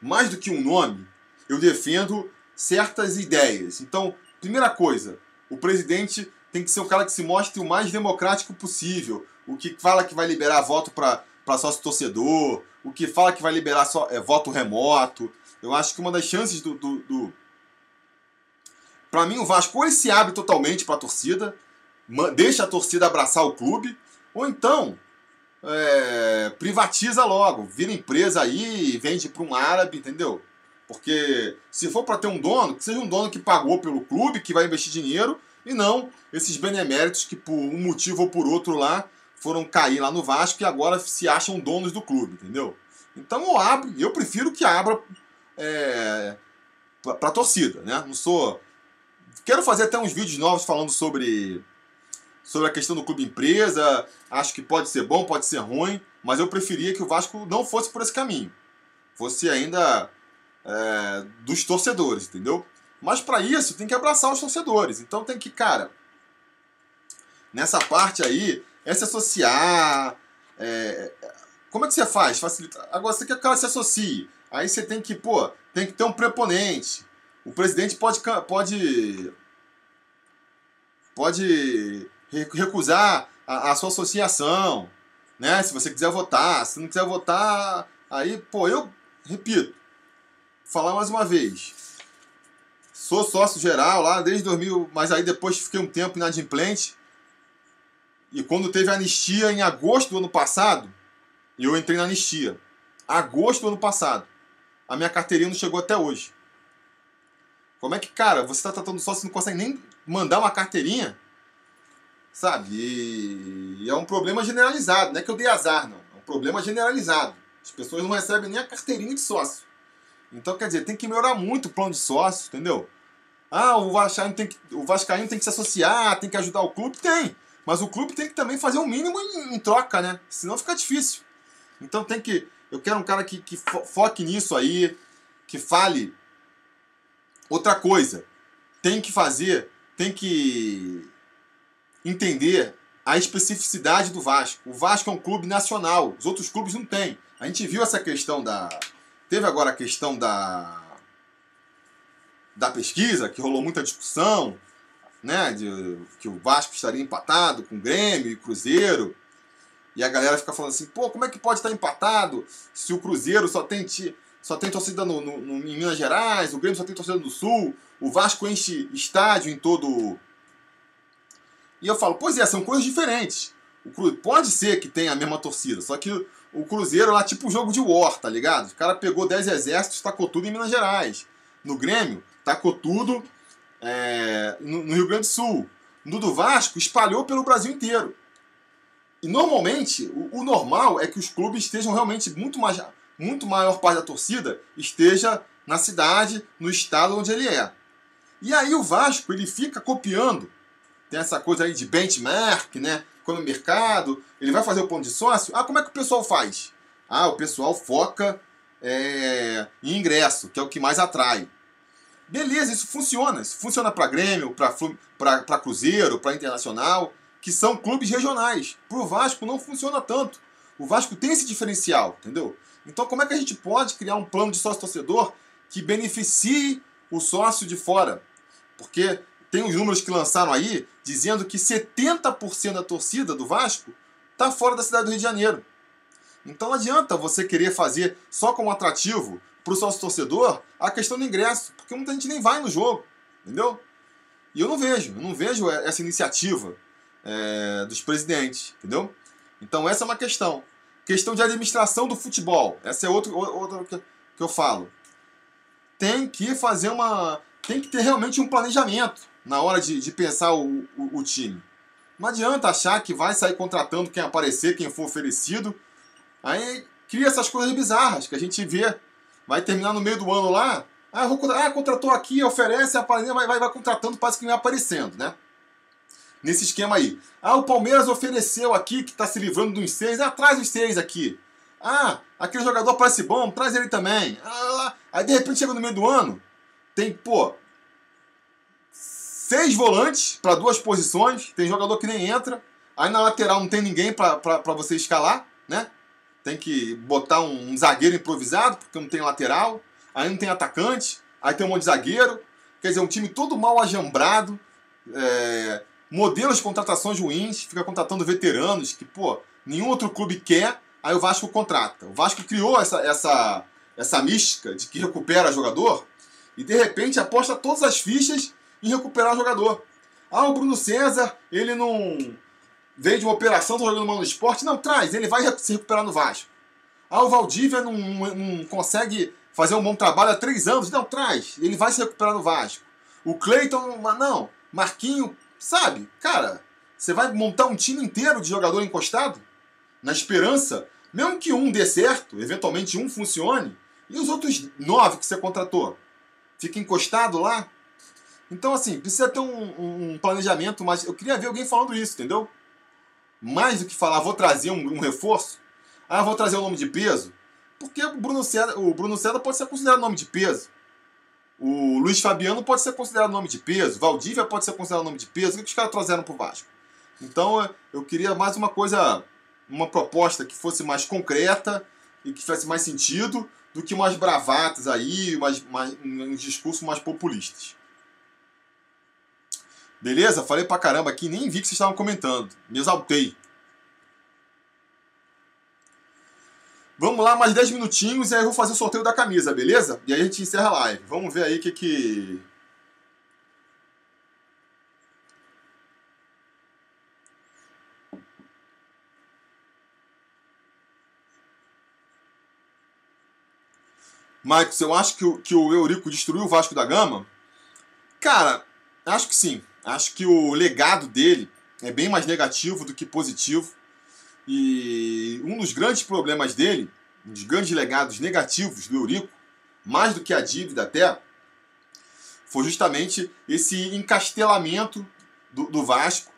mais do que um nome, eu defendo certas ideias. Então, primeira coisa, o presidente tem que ser o cara que se mostre o mais democrático possível. O que fala que vai liberar voto para sócio torcedor, o que fala que vai liberar só, é, voto remoto. Eu acho que uma das chances do, do, do para mim, o Vasco ou ele se abre totalmente para a torcida, deixa a torcida abraçar o clube, ou então é, privatiza logo, vira empresa aí e vende para um árabe, entendeu? Porque se for para ter um dono, que seja um dono que pagou pelo clube, que vai investir dinheiro, e não esses beneméritos que por um motivo ou por outro lá foram cair lá no Vasco e agora se acham donos do clube, entendeu? Então eu abro, eu prefiro que abra é, para torcida, né? Não sou. Quero fazer até uns vídeos novos falando sobre sobre a questão do clube empresa. Acho que pode ser bom, pode ser ruim, mas eu preferia que o Vasco não fosse por esse caminho, fosse ainda é, dos torcedores, entendeu? Mas para isso tem que abraçar os torcedores. Então tem que, cara, nessa parte aí, é se associar. É, como é que você faz? Facilita. Agora você quer que o cara se associe. Aí você tem que, pô, tem que ter um preponente. O presidente pode, pode, pode recusar a, a sua associação, né? Se você quiser votar, se não quiser votar, aí, pô, eu repito, falar mais uma vez. Sou sócio geral lá desde 2000, mas aí depois fiquei um tempo inadimplente. E quando teve anistia em agosto do ano passado, eu entrei na anistia. Agosto do ano passado. A minha carteirinha não chegou até hoje. Como é que, cara, você está tratando sócio e não consegue nem mandar uma carteirinha? Sabe? E é um problema generalizado. Não é que eu dei azar, não. É um problema generalizado. As pessoas não recebem nem a carteirinha de sócio. Então, quer dizer, tem que melhorar muito o plano de sócio, entendeu? Ah, o Vascaíno tem que, o Vascaíno tem que se associar, tem que ajudar o clube. Tem. Mas o clube tem que também fazer o um mínimo em, em, troca, né? Senão fica difícil. Então tem que. Eu quero um cara que, que foque nisso aí, que fale. Outra coisa, tem que fazer, tem que entender a especificidade do Vasco. O Vasco é um clube nacional, os outros clubes não têm. A gente viu essa questão da. Teve agora a questão da. Da pesquisa, que rolou muita discussão, né? De, que o Vasco estaria empatado com Grêmio e Cruzeiro. E a galera fica falando assim, pô, como é que pode estar empatado se o Cruzeiro só tem, só tem torcida no, no, no, em Minas Gerais, o Grêmio só tem torcida no Sul, o Vasco enche estádio em todo e eu falo, pois é, são coisas diferentes. O Cru... Pode ser que tenha a mesma torcida, só que o Cruzeiro lá, tipo um jogo de War, tá ligado? O cara pegou 10 exércitos, tacou tudo em Minas Gerais. No Grêmio, tacou tudo é, no, no, Rio Grande do Sul. No do Vasco, espalhou pelo Brasil inteiro. E normalmente, o, o, normal é que os clubes estejam realmente muito mais. Muito maior parte da torcida esteja na cidade, no estado onde ele é. E aí o Vasco ele fica copiando tem essa coisa aí de benchmark, né? Quando o mercado, ele vai fazer o ponto de sócio, ah, como é que o pessoal faz? Ah, o pessoal foca é, em ingresso, que é o que mais atrai. Beleza, isso funciona. Isso funciona para Grêmio, para Cruzeiro, para Internacional, que são clubes regionais. Para o Vasco não funciona tanto. O Vasco tem esse diferencial, entendeu? Então, como é que a gente pode criar um plano de sócio-torcedor que beneficie o sócio de fora? Porque tem os números que lançaram aí dizendo que 70% da torcida do Vasco está fora da cidade do Rio de Janeiro. Então não adianta você querer fazer só como atrativo para o sócio torcedor a questão do ingresso, porque muita gente nem vai no jogo, entendeu? E eu não vejo, eu não vejo essa iniciativa é, dos presidentes, entendeu? Então essa é uma questão. Questão de administração do futebol, essa é outra, outra que, que eu falo. Tem que fazer uma. Tem que ter realmente um planejamento na hora de, de pensar o, o, o, time. Não adianta achar que vai sair contratando quem aparecer, quem for oferecido. Aí cria essas coisas bizarras que a gente vê. Vai terminar no meio do ano lá. Ah, vou, ah contratou aqui, oferece, aparece, vai, vai, vai contratando, parece que vai aparecendo, né? Nesse esquema aí. Ah, o Palmeiras ofereceu aqui, que está se livrando dos seis. Ah, traz os seis aqui. Ah, aquele jogador parece bom, traz ele também. Ah, aí de repente chega no meio do ano, tem, pô, seis volantes para duas posições, tem jogador que nem entra. Aí na lateral não tem ninguém para você escalar, né? Tem que botar um, um, zagueiro improvisado, porque não tem lateral. Aí não tem atacante, aí tem um monte de zagueiro. Quer dizer, um time todo mal ajambrado. É, modelos de contratações ruins, fica contratando veteranos que, pô, nenhum outro clube quer, aí o Vasco contrata. O Vasco criou essa, essa, essa mística de que recupera jogador e de repente aposta todas as fichas em recuperar o jogador. Ah, o Bruno César, ele não. veio de uma operação, tá jogando mal no esporte. Não, traz, ele vai se recuperar no Vasco. Ah, o Valdívia não, não consegue fazer um bom trabalho há três anos. Não, traz, ele vai se recuperar no Vasco. O Cleiton, não, Marquinho, sabe? Cara, você vai montar um time inteiro de jogador encostado? Na esperança, mesmo que um dê certo, eventualmente um funcione, e os outros nove que você contratou? Fica encostado lá? Então, assim, precisa ter um, um planejamento, mas eu queria ver alguém falando isso, entendeu? Mais do que falar, vou trazer um, um reforço, ah, vou trazer o um nome de peso, porque o Bruno, César, o Bruno pode ser considerado nome de peso. O Luiz Fabiano pode ser considerado nome de peso. Valdívia pode ser considerado nome de peso. O que os caras trouxeram pro Vasco? Então eu queria mais uma coisa, uma proposta que fosse mais concreta e que fizesse mais sentido do que umas bravatas aí, mais, mais, discurso mais populistas. Beleza? Falei pra caramba aqui, nem vi que vocês estavam comentando. Me exaltei. Vamos lá, mais 10 minutinhos e aí eu vou fazer o sorteio da camisa, beleza? E aí a gente encerra a live. Vamos ver aí o que que... Marcos, eu acho que o, que o Eurico destruiu o Vasco da Gama? Cara, acho que sim. Acho que o legado dele é bem mais negativo do que positivo. E um dos grandes problemas dele, um dos grandes legados negativos do Eurico, mais do que a dívida até, foi justamente esse encastelamento do, do Vasco,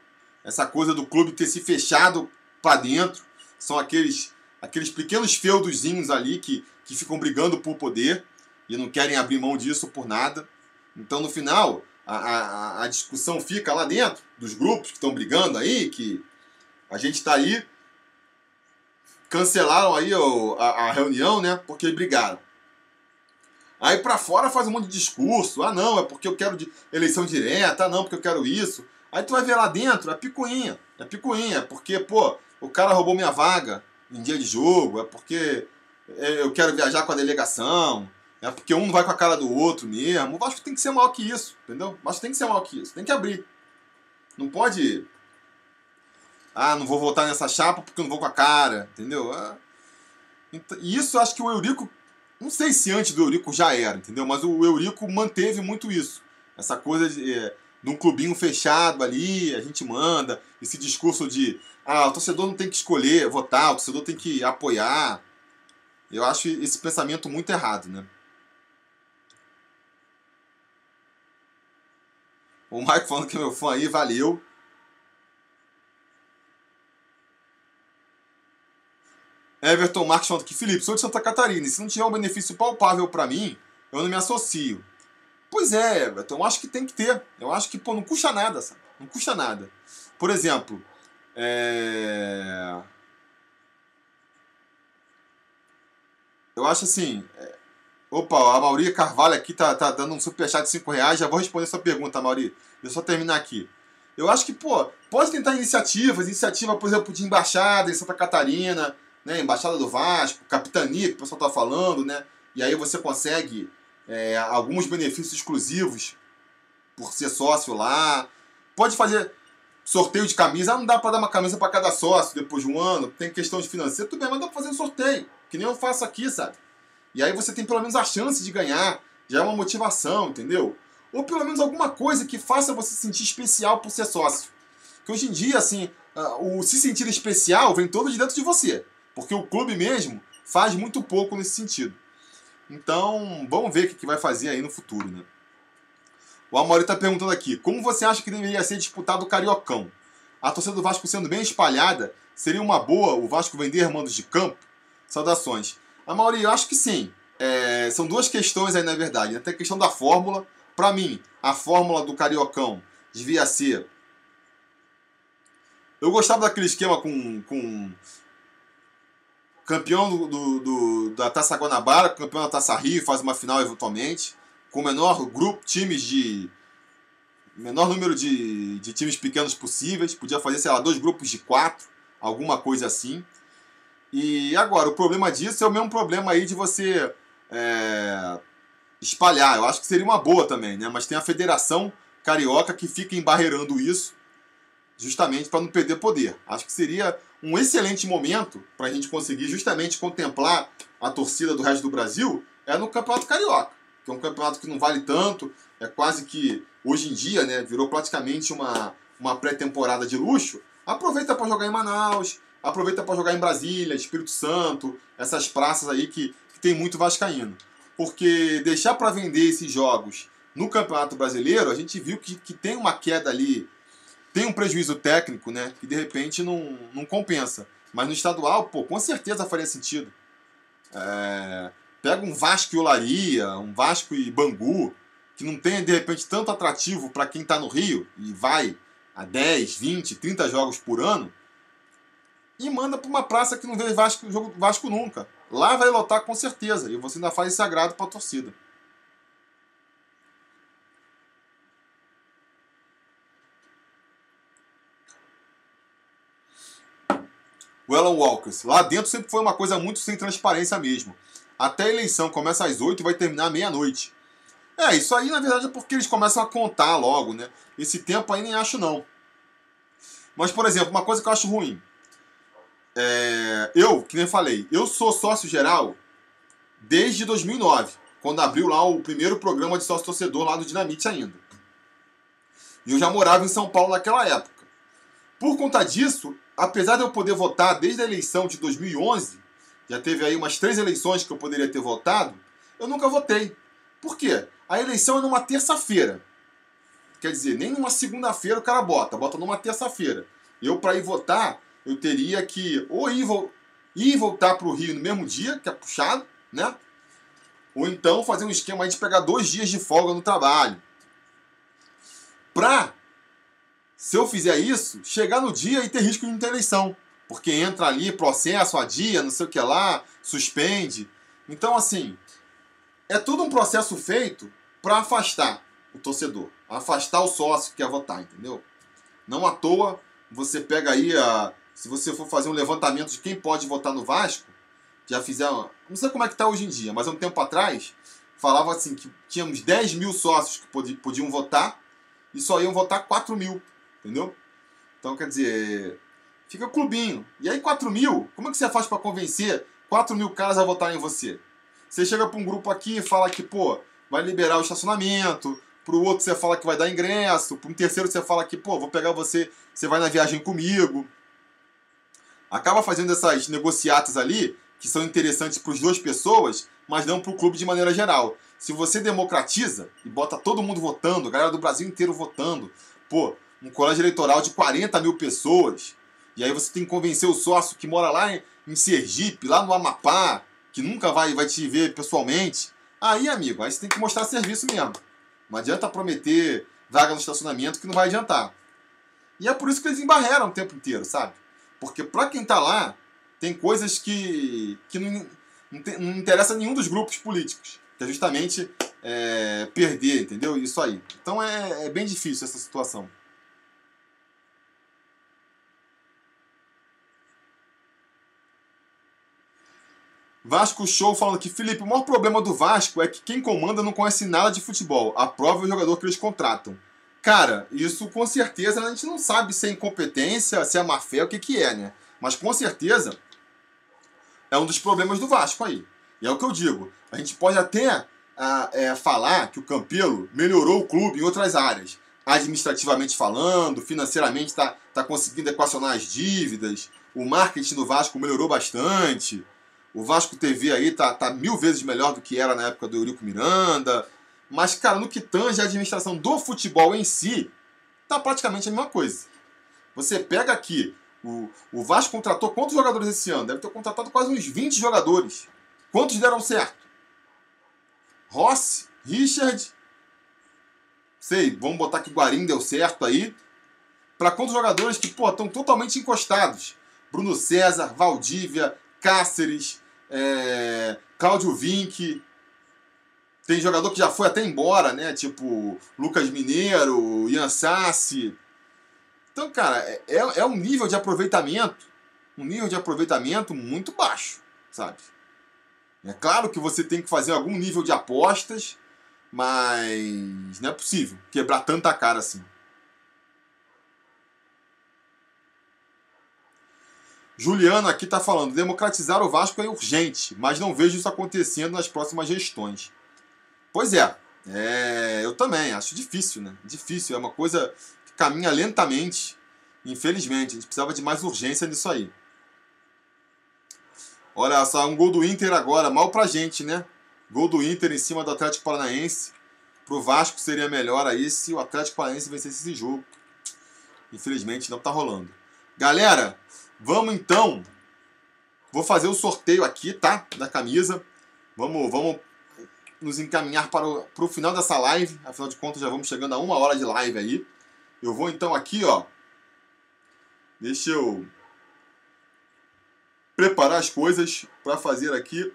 essa coisa do clube ter se fechado para dentro. São aqueles, aqueles pequenos feudozinhos ali que, que ficam brigando por poder e não querem abrir mão disso por nada. Então, no final, a, a, a discussão fica lá dentro dos grupos que estão brigando aí, que a gente está aí cancelaram aí a, a reunião, né? Porque brigaram. Aí para fora faz um monte de discurso. Ah, não, é porque eu quero eleição direta. Ah, não, porque eu quero isso. Aí tu vai ver lá dentro, é picuinha. É picuinha, é porque, pô, o cara roubou minha vaga em dia de jogo. É porque é, eu quero viajar com a delegação. É porque um vai com a cara do outro mesmo. O Vasco tem que ser maior que isso, entendeu? O Vasco tem que ser maior que isso. Tem que abrir. Não pode ah, não vou votar nessa chapa porque eu não vou com a cara, entendeu? Ah, então, e isso acho que o Eurico, não sei se antes do Eurico já era, entendeu? Mas o Eurico manteve muito isso. Essa coisa de, é, de um clubinho fechado ali, a gente manda, esse discurso de ah, o torcedor não tem que escolher, votar, o torcedor tem que apoiar. Eu acho esse pensamento muito errado, né? O Mike falando que é meu fã aí, valeu. Everton Marques falando que, Felipe, sou de Santa Catarina e se não tiver um benefício palpável para mim, eu não me associo. Pois é, Everton, eu acho que tem que ter. Eu acho que, pô, não custa nada, sabe? Não custa nada. Por exemplo, é... Eu acho assim. É... Opa, a Mauri Carvalho aqui tá, tá dando um superchat de 5 reais. Já vou responder sua pergunta, Mauri. Deixa eu só terminar aqui. Eu acho que, pô, pode tentar iniciativas, iniciativa, por exemplo, de embaixada em Santa Catarina, né, Embaixada do Vasco, Capitania, que o pessoal está falando, né? E aí você consegue é, alguns benefícios exclusivos por ser sócio lá. Pode fazer sorteio de camisa. Ah, não dá para dar uma camisa para cada sócio depois de um ano. Tem questão de financeiro. Tudo bem, mas dá para fazer um sorteio. Que nem eu faço aqui, sabe? E aí você tem pelo menos a chance de ganhar. Já é uma motivação, entendeu? Ou pelo menos alguma coisa que faça você se sentir especial por ser sócio. Que hoje em dia, assim, o se sentir especial vem todo de dentro de você. Porque o clube mesmo faz muito pouco nesse sentido. Então, vamos ver o que vai fazer aí no futuro, né? O Amori está perguntando aqui: como você acha que deveria ser disputado o Cariocão? A torcida do Vasco sendo bem espalhada, seria uma boa o Vasco vender mandos de campo? Saudações. Amori, eu acho que sim. É, são duas questões aí, na verdade. Tem a questão da fórmula. Para mim, a fórmula do Cariocão devia ser. Eu gostava daquele esquema com, com campeão do, do, do, da Taça Guanabara, campeão da Taça Rio, faz uma final eventualmente, com o menor grupo, times de. menor número de, de times pequenos possíveis, podia fazer, sei lá, dois grupos de quatro, alguma coisa assim. E agora, o problema disso é o mesmo problema aí de você é, espalhar. Eu acho que seria uma boa também, né? Mas tem a Federação Carioca que fica embarreirando isso. justamente para não perder poder. Acho que seria um excelente momento para a gente conseguir justamente contemplar a torcida do resto do Brasil é no Campeonato Carioca, que é um campeonato que não vale tanto, é quase que hoje em dia, né, virou praticamente uma, uma pré-temporada de luxo. Aproveita para jogar em Manaus, aproveita para jogar em Brasília, Espírito Santo, essas praças aí que, que tem muito vascaíno. Porque deixar para vender esses jogos no Campeonato Brasileiro, a gente viu que, que tem uma queda ali, tem um prejuízo técnico, né? Que de repente não, não compensa. Mas no estadual, pô, com certeza faria sentido. É, pega um Vasco e Olaria, um Vasco e Bangu, que não tem de repente tanto atrativo para quem está no Rio e vai a 10, 20, 30 jogos por ano, e manda para uma praça que não vê Vasco, jogo Vasco nunca. Lá vai lotar com certeza, e você ainda faz esse agrado para a torcida. O Alan Walkers. Lá dentro sempre foi uma coisa muito sem transparência mesmo. Até a eleição começa às 8 e vai terminar meia-noite. É, isso aí na verdade é porque eles começam a contar logo, né? Esse tempo aí nem acho não. Mas, por exemplo, uma coisa que eu acho ruim. É, eu, que nem falei, eu sou sócio geral desde 2009, quando abriu lá o primeiro programa de sócio torcedor lá do Dinamite ainda. E eu já morava em São Paulo naquela época. Por conta disso, apesar de eu poder votar desde a eleição de 2011, já teve aí umas três eleições que eu poderia ter votado, eu nunca votei. Por quê? A eleição é numa terça-feira. Quer dizer, nem numa segunda-feira o cara bota, bota numa terça-feira. Eu, para ir votar, eu teria que ou ir, ir voltar para o Rio no mesmo dia, que é puxado, né? Ou então fazer um esquema aí de pegar dois dias de folga no trabalho. Pra, se eu fizer isso, chegar no dia e ter risco de não ter eleição. Porque entra ali processo, adia, não sei o que lá, suspende. Então, assim, é tudo um processo feito para afastar o torcedor, afastar o sócio que quer votar, entendeu? Não à toa, você pega aí a. Se você for fazer um levantamento de quem pode votar no Vasco, já fizeram. Não sei como é que está hoje em dia, mas há um tempo atrás, falava assim que tínhamos 10 mil sócios que podiam votar e só iam votar 4 mil, entendeu? Então, quer dizer, fica clubinho. E aí, 4 mil, como é que você faz para convencer 4 mil caras a votarem em você? Você chega para um grupo aqui e fala que, pô, vai liberar o estacionamento, para o outro você fala que vai dar ingresso, para um terceiro você fala que, pô, vou pegar você, você vai na viagem comigo. Acaba fazendo essas negociatas ali, que são interessantes para as duas pessoas, mas não para o clube de maneira geral. Se você democratiza e bota todo mundo votando, a galera do Brasil inteiro votando, pô, um colégio eleitoral de 40 mil pessoas, e aí você tem que convencer o sócio que mora lá em Sergipe, lá no Amapá, que nunca vai, vai te ver pessoalmente, aí, amigo, aí você tem que mostrar serviço mesmo. Não adianta prometer vaga no estacionamento que não vai adiantar. E é por isso que eles embarreram o tempo inteiro, sabe? Porque para quem tá lá, tem coisas que, que não, não, não interessa a nenhum dos grupos políticos. Que é justamente é, perder, entendeu? Isso aí. Então é, é bem difícil essa situação. Vasco Show falando que, Felipe, o maior problema do Vasco é que quem comanda não conhece nada de futebol. Aprova o jogador que eles contratam. Cara, isso com certeza a gente não sabe se é incompetência, se é má fé, o que, que é, né? Mas com certeza é um dos problemas do Vasco aí. E é o que eu digo. A gente pode até ah, é, falar que o Campelo melhorou o clube em outras áreas. Administrativamente falando, financeiramente está tá conseguindo equacionar as dívidas. O marketing do Vasco melhorou bastante. O Vasco TV aí tá, tá mil vezes melhor do que era na época do Eurico Miranda. Mas, cara, no que tange a administração do futebol em si, tá praticamente a mesma coisa. Você pega aqui, o, o Vasco contratou quantos jogadores esse ano? Deve ter contratado quase uns 20 jogadores. Quantos deram certo? Rossi, Richard, sei, vamos botar que Guarim deu certo aí. Para quantos jogadores que, pô, estão totalmente encostados? Bruno César, Valdívia, Cáceres, é, Cláudio Vinck. Tem jogador que já foi até embora, né? Tipo Lucas Mineiro, Ian Sassi. Então, cara, é, é, é um nível de aproveitamento, um nível de aproveitamento muito baixo, sabe? É claro que você tem que fazer algum nível de apostas, mas não é possível quebrar tanta cara assim. Juliano aqui está falando: democratizar o Vasco é urgente, mas não vejo isso acontecendo nas próximas gestões. Pois é, é eu também acho difícil, né? Difícil, é uma coisa que caminha lentamente, infelizmente. A gente precisava de mais urgência nisso aí. Olha só, um gol do Inter agora, mal pra gente, né? Gol do Inter em cima do Atlético Paranaense. Pro Vasco seria melhor aí se o Atlético Paranaense vencesse esse jogo. Infelizmente não tá rolando. Galera, vamos então. Vou fazer o sorteio aqui, tá? Da camisa. Vamos, vamos nos encaminhar para o, para o final dessa live. Afinal de contas, já vamos chegando a uma hora de live aí. Eu vou então aqui, ó. Deixa eu preparar as coisas para fazer aqui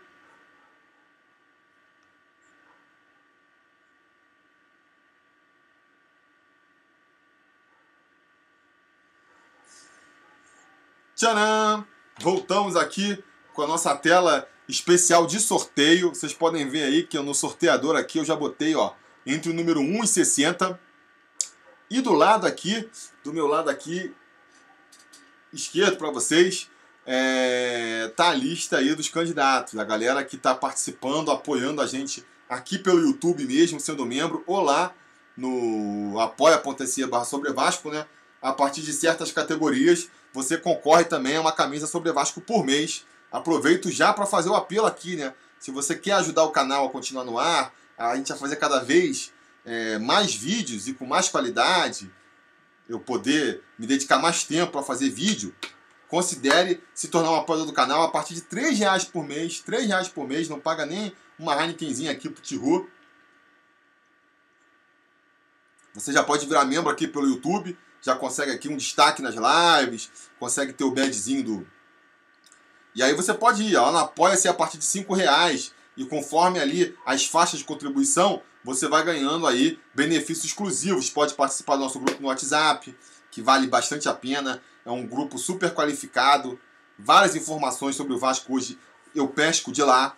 Tcharam! Voltamos aqui com a nossa tela especial de sorteio. Vocês podem ver aí que no sorteador aqui eu já botei, ó, entre o número 1 e 60. E do lado aqui, do meu lado aqui, esquerdo para vocês, é, tá a lista aí dos candidatos, a galera que está participando, apoiando a gente aqui pelo YouTube mesmo, sendo membro, ou lá no apoia.se barra sobre Vasco, né? A partir de certas categorias, você concorre também a uma camisa sobre Vasco por mês. Aproveito já para fazer o apelo aqui, né? Se você quer ajudar o canal a continuar no ar, a gente a fazer cada vez é, mais vídeos e com mais qualidade, eu poder me dedicar mais tempo a fazer vídeo, considere se tornar um apoiador do canal a partir de 3 reais por mês. 3 reais por mês, não paga nem uma Heinekenzinha aqui pro Tihu. Você já pode virar membro aqui pelo YouTube, já consegue aqui um destaque nas lives, consegue ter o badzinho do. E aí você pode ir, ó, Apoia-se a partir de 5 reais. E conforme ali as faixas de contribuição, você vai ganhando aí benefícios exclusivos. Pode participar do nosso grupo no WhatsApp, que vale bastante a pena é um grupo super qualificado, várias informações sobre o Vasco hoje eu pesco de lá.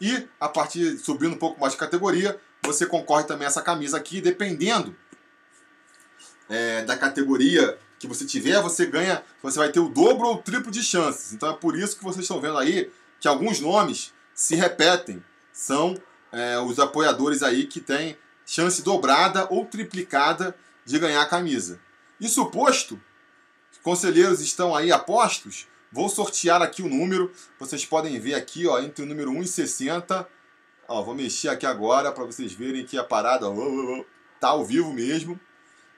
E a partir subindo um pouco mais de categoria, você concorre também a essa camisa aqui, dependendo é, da categoria que você tiver, você ganha, você vai ter o dobro ou o triplo de chances. Então é por isso que vocês estão vendo aí que alguns nomes se repetem. São é, os apoiadores aí que têm chance dobrada ou triplicada de ganhar a camisa. Isso posto, conselheiros estão aí apostos, vou sortear aqui o número. Vocês podem ver aqui, ó, entre o número 1 e 60. Ó, vou mexer aqui agora para vocês verem que a parada ó, tá ao vivo mesmo.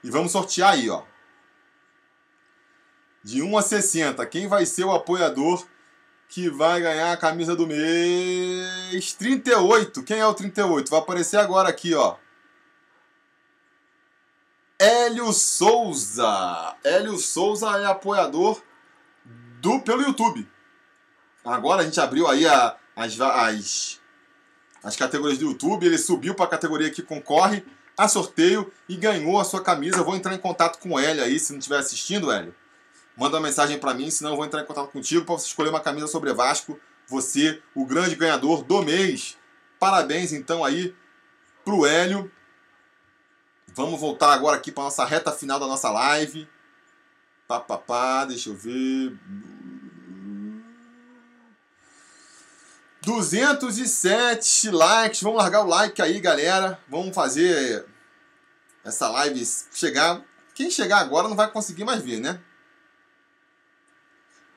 E vamos sortear aí, ó. De 1 a 60, quem vai ser o apoiador que vai ganhar a camisa do mês? 38. Quem é o 38? Vai aparecer agora aqui, ó. Hélio Souza. Hélio Souza é apoiador do pelo YouTube. Agora a gente abriu aí a, as, as, as categorias do YouTube. Ele subiu para a categoria que concorre a sorteio e ganhou a sua camisa. Eu vou entrar em contato com Hélio aí, se não estiver assistindo, Hélio. Manda uma mensagem para mim, senão eu vou entrar em contato contigo para você escolher uma camisa sobre Vasco. Você, o grande ganhador do mês. Parabéns então aí pro Hélio. Vamos voltar agora aqui para nossa reta final da nossa live. Pá, pá, pá, deixa eu ver. 207 likes. Vamos largar o like aí, galera. Vamos fazer essa live chegar. Quem chegar agora não vai conseguir mais ver, né?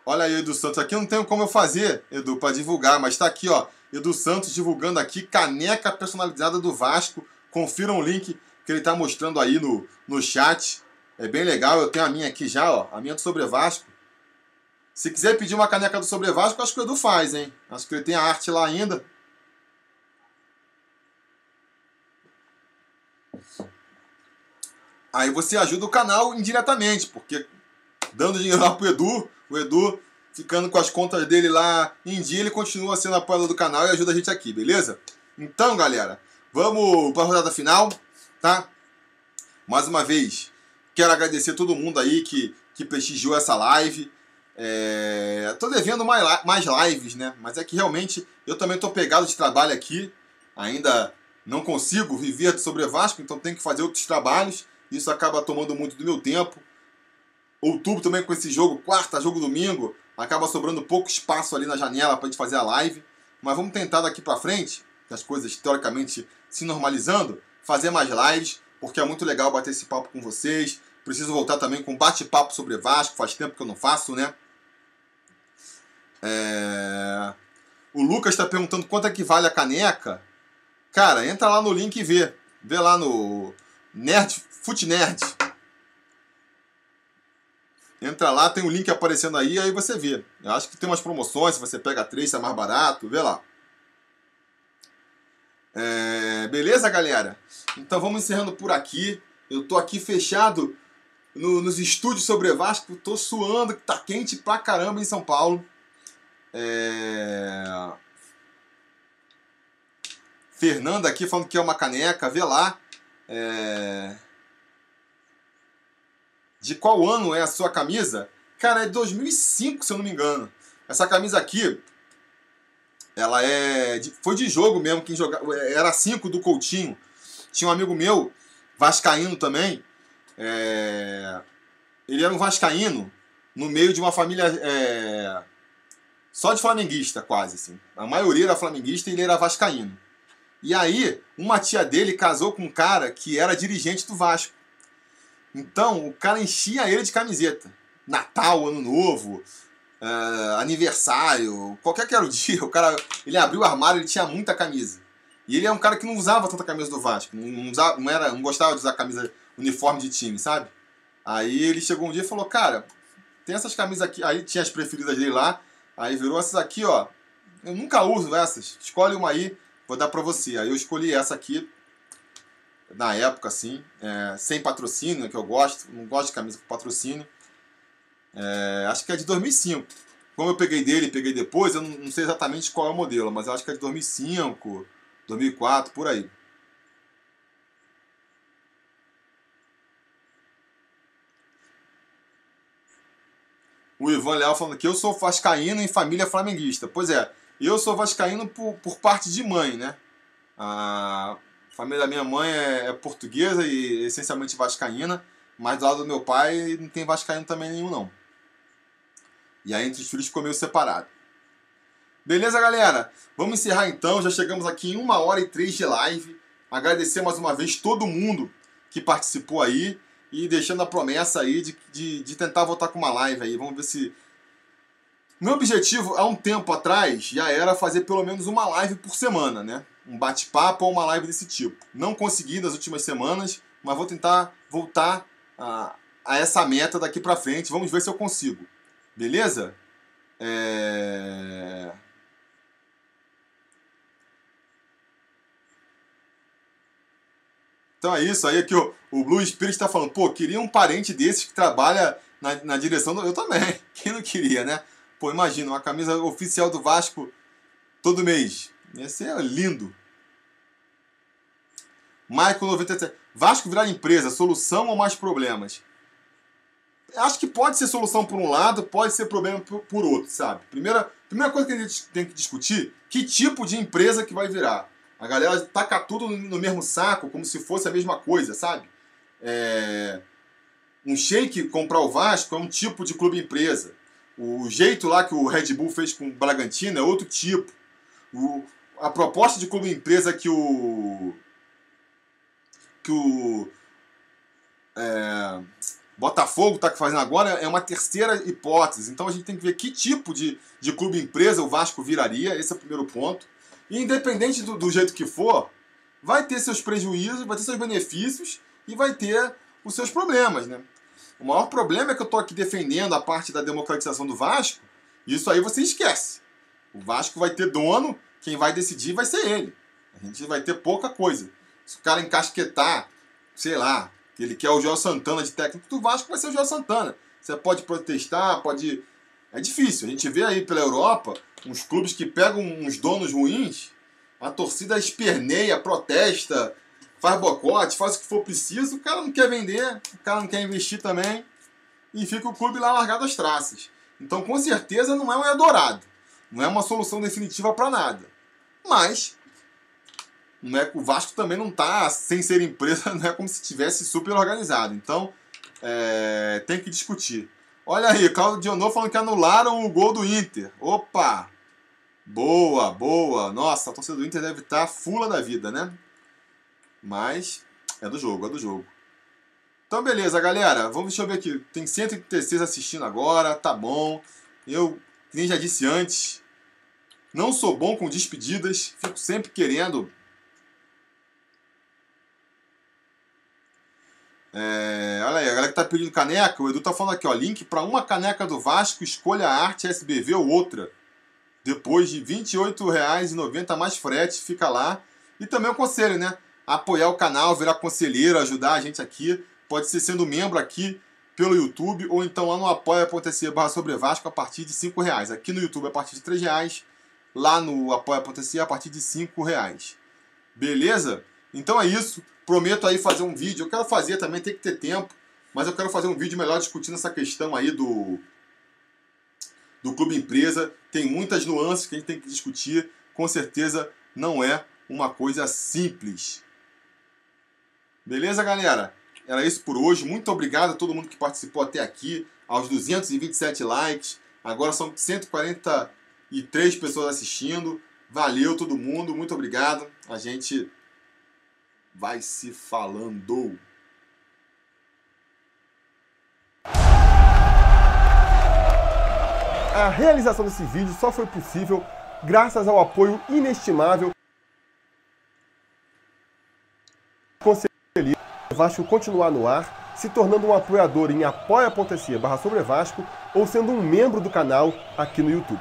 Olha aí, Edu Santos. Aqui não tem como eu fazer, Edu, para divulgar, mas está aqui, ó. Edu Santos divulgando aqui caneca personalizada do Vasco. Confiram o link que ele está mostrando aí no, no chat. É bem legal, eu tenho a minha aqui já, ó, a minha do Sobre Vasco. Se quiser pedir uma caneca do Sobre Vasco, acho que o Edu faz, hein? Acho que ele tem a arte lá ainda. Aí você ajuda o canal indiretamente, porque dando dinheiro lá pro Edu, o Edu ficando com as contas dele lá em dia, ele continua sendo apoiador do canal e ajuda a gente aqui, beleza? Então, galera, vamos para a rodada final tá? Mais uma vez, quero agradecer todo mundo aí que, que prestigiou essa live. É, tô devendo mais, mais lives, né? Mas é que realmente eu também tô pegado de trabalho aqui. Ainda não consigo viver sobre Vasco, então tenho que fazer outros trabalhos. Isso acaba tomando muito do meu tempo. outubro também com esse jogo, quarta, jogo domingo, acaba sobrando pouco espaço ali na janela para a gente fazer a live. Mas vamos tentar daqui para frente, as coisas teoricamente se normalizando, fazer mais lives, porque é muito legal bater esse papo com vocês. Preciso voltar também com bate-papo sobre Vasco, faz tempo que eu não faço, né? É... O Lucas está perguntando quanto é que vale a caneca. Cara, entra lá no link e vê. Vê lá no Nerd, Foot Nerd. Entra lá, tem um link aparecendo aí, aí você vê. Eu acho que tem umas promoções, se você pega três, é mais barato, vê lá. É, beleza, galera? Então vamos encerrando por aqui. Eu tô aqui fechado no, nos estúdios sobre Vasco, tô suando, tá quente pra caramba em São Paulo. É... Fernanda aqui falando que é uma caneca, vê lá. É... De qual ano é a sua camisa? Cara, é 2005, se eu não me engano. Essa camisa aqui, ela é. De, foi de jogo mesmo, quem jogava. Era 5 do Coutinho. Tinha um amigo meu, Vascaíno também. É, ele era um Vascaíno no meio de uma família. É, só de flamenguista, quase assim. A maioria era flamenguista e ele era vascaíno. E aí, uma tia dele casou com um cara que era dirigente do Vasco. Então, o cara enchia ele de camiseta. Natal, Ano Novo, uh, aniversário, qualquer que era o dia, o cara, ele abriu o armário, ele tinha muita camisa. E ele é um cara que não usava tanta camisa do Vasco, não, usava, não, era, não gostava de usar camisa uniforme de time, sabe? Aí ele chegou um dia e falou, cara, tem essas camisas aqui, aí tinha as preferidas dele lá, aí virou essas aqui, ó, eu nunca uso essas, escolhe uma aí, vou dar pra você. Aí eu escolhi essa aqui, na época, assim, é, sem patrocínio, que eu gosto, não gosto de camisa com patrocínio. É, acho que é de 2005. Como eu peguei dele peguei depois, eu não, não, sei exatamente qual é o modelo, mas acho que é de 2005, 2004, por aí. O Ivan Leal falando que eu sou vascaíno em família flamenguista. Pois é, eu sou vascaíno por, por parte de mãe, né? A família da minha mãe é, é portuguesa e essencialmente vascaína, mas do lado do meu pai não tem vascaíno também nenhum, não. E aí entre os filhos ficou meio separado. Beleza, galera? Vamos encerrar então. Já chegamos aqui em uma hora e três de live. Agradecer mais uma vez todo mundo que participou aí e deixando a promessa aí de, de, de tentar voltar com uma live aí. Vamos ver se. Meu objetivo há um tempo atrás já era fazer pelo menos uma live por semana, né? Um bate-papo ou uma live desse tipo. Não consegui nas últimas semanas, mas vou tentar voltar a, a essa meta daqui pra frente. Vamos ver se eu consigo. Beleza? É... Então é isso aí que o, o Blue Spirit está falando. Pô, queria um parente desses que trabalha na, na direção do. Eu também. Quem não queria, né? Pô, imagina, uma camisa oficial do Vasco todo mês. Ia ser lindo. Michael 97. Vasco virar empresa, solução ou mais problemas? acho que pode ser solução por um lado, pode ser problema por, por outro, sabe? Primeira, primeira coisa que a gente tem que discutir, que tipo de empresa que vai virar. A galera taca tudo no mesmo saco, como se fosse a mesma coisa, sabe? É... Um shake comprar o Vasco é um tipo de clube empresa. O jeito lá que o Red Bull fez com o Bragantino é outro tipo. O... A proposta de clube empresa que o. que o. É Botafogo está fazendo agora é uma terceira hipótese. Então a gente tem que ver que tipo de, de clube empresa o Vasco viraria. Esse é o primeiro ponto. E independente do, do jeito que for, vai ter seus prejuízos, vai ter seus benefícios e vai ter os seus problemas. Né? O maior problema é que eu estou aqui defendendo a parte da democratização do Vasco. Isso aí você esquece. O Vasco vai ter dono, quem vai decidir vai ser ele. A gente vai ter pouca coisa. Se o cara encasquetar, sei lá, ele quer o João Santana de técnico do Vasco, vai ser o João Santana. Você pode protestar, pode. É difícil. A gente vê aí pela Europa uns clubes que pegam uns donos ruins, a torcida esperneia, protesta, faz boicote, faz o que for preciso, o cara não quer vender, o cara não quer investir também, e fica o clube lá largado às traças. Então, com certeza, não é um Eldorado. Não é uma solução definitiva para nada. Mas não é, o Vasco também não está sem ser empresa, não é como se tivesse super organizado. Então, é, tem que discutir. Olha aí, Claudio Dionô falando que anularam o gol do Inter. Opa! Boa, boa. Nossa, a torcida do Inter deve estar fula da vida, né? Mas é do jogo, é do jogo. Então, beleza, galera. Vamos, deixa eu ver aqui. Tem 136 assistindo agora, tá bom. Eu, nem já disse antes, não sou bom com despedidas. Fico sempre querendo É, olha aí, a galera que tá pedindo caneca, o Edu tá falando aqui, ó, link para uma caneca do Vasco, escolha a arte SBV ou outra. Depois de R$ 28,90 mais frete, fica lá. E também o conselho, né? Apoiar o canal, virar conselheiro, ajudar a gente aqui. Pode ser sendo membro aqui pelo YouTube ou então lá no apoia.se barra sobre Vasco a partir de R$ reais. Aqui no YouTube a partir de R$ reais, lá no apoia.se a partir de R$ reais. Beleza? Então é isso. Prometo aí fazer um vídeo. Eu quero fazer também, tem que ter tempo. Mas eu quero fazer um vídeo melhor discutindo essa questão aí do, do clube empresa. Tem muitas nuances que a gente tem que discutir. Com certeza não é uma coisa simples. Beleza, galera? Era isso por hoje. Muito obrigado a todo mundo que participou até aqui. Aos 227 likes. Agora são 143 pessoas assistindo. Valeu todo mundo. Muito obrigado. A gente vai se falando. A realização desse vídeo só foi possível graças ao apoio inestimável conselheiro Vasco continuar no ar, se tornando um apoiador em apoia.se barra sobre Vasco ou sendo um membro do canal aqui no YouTube.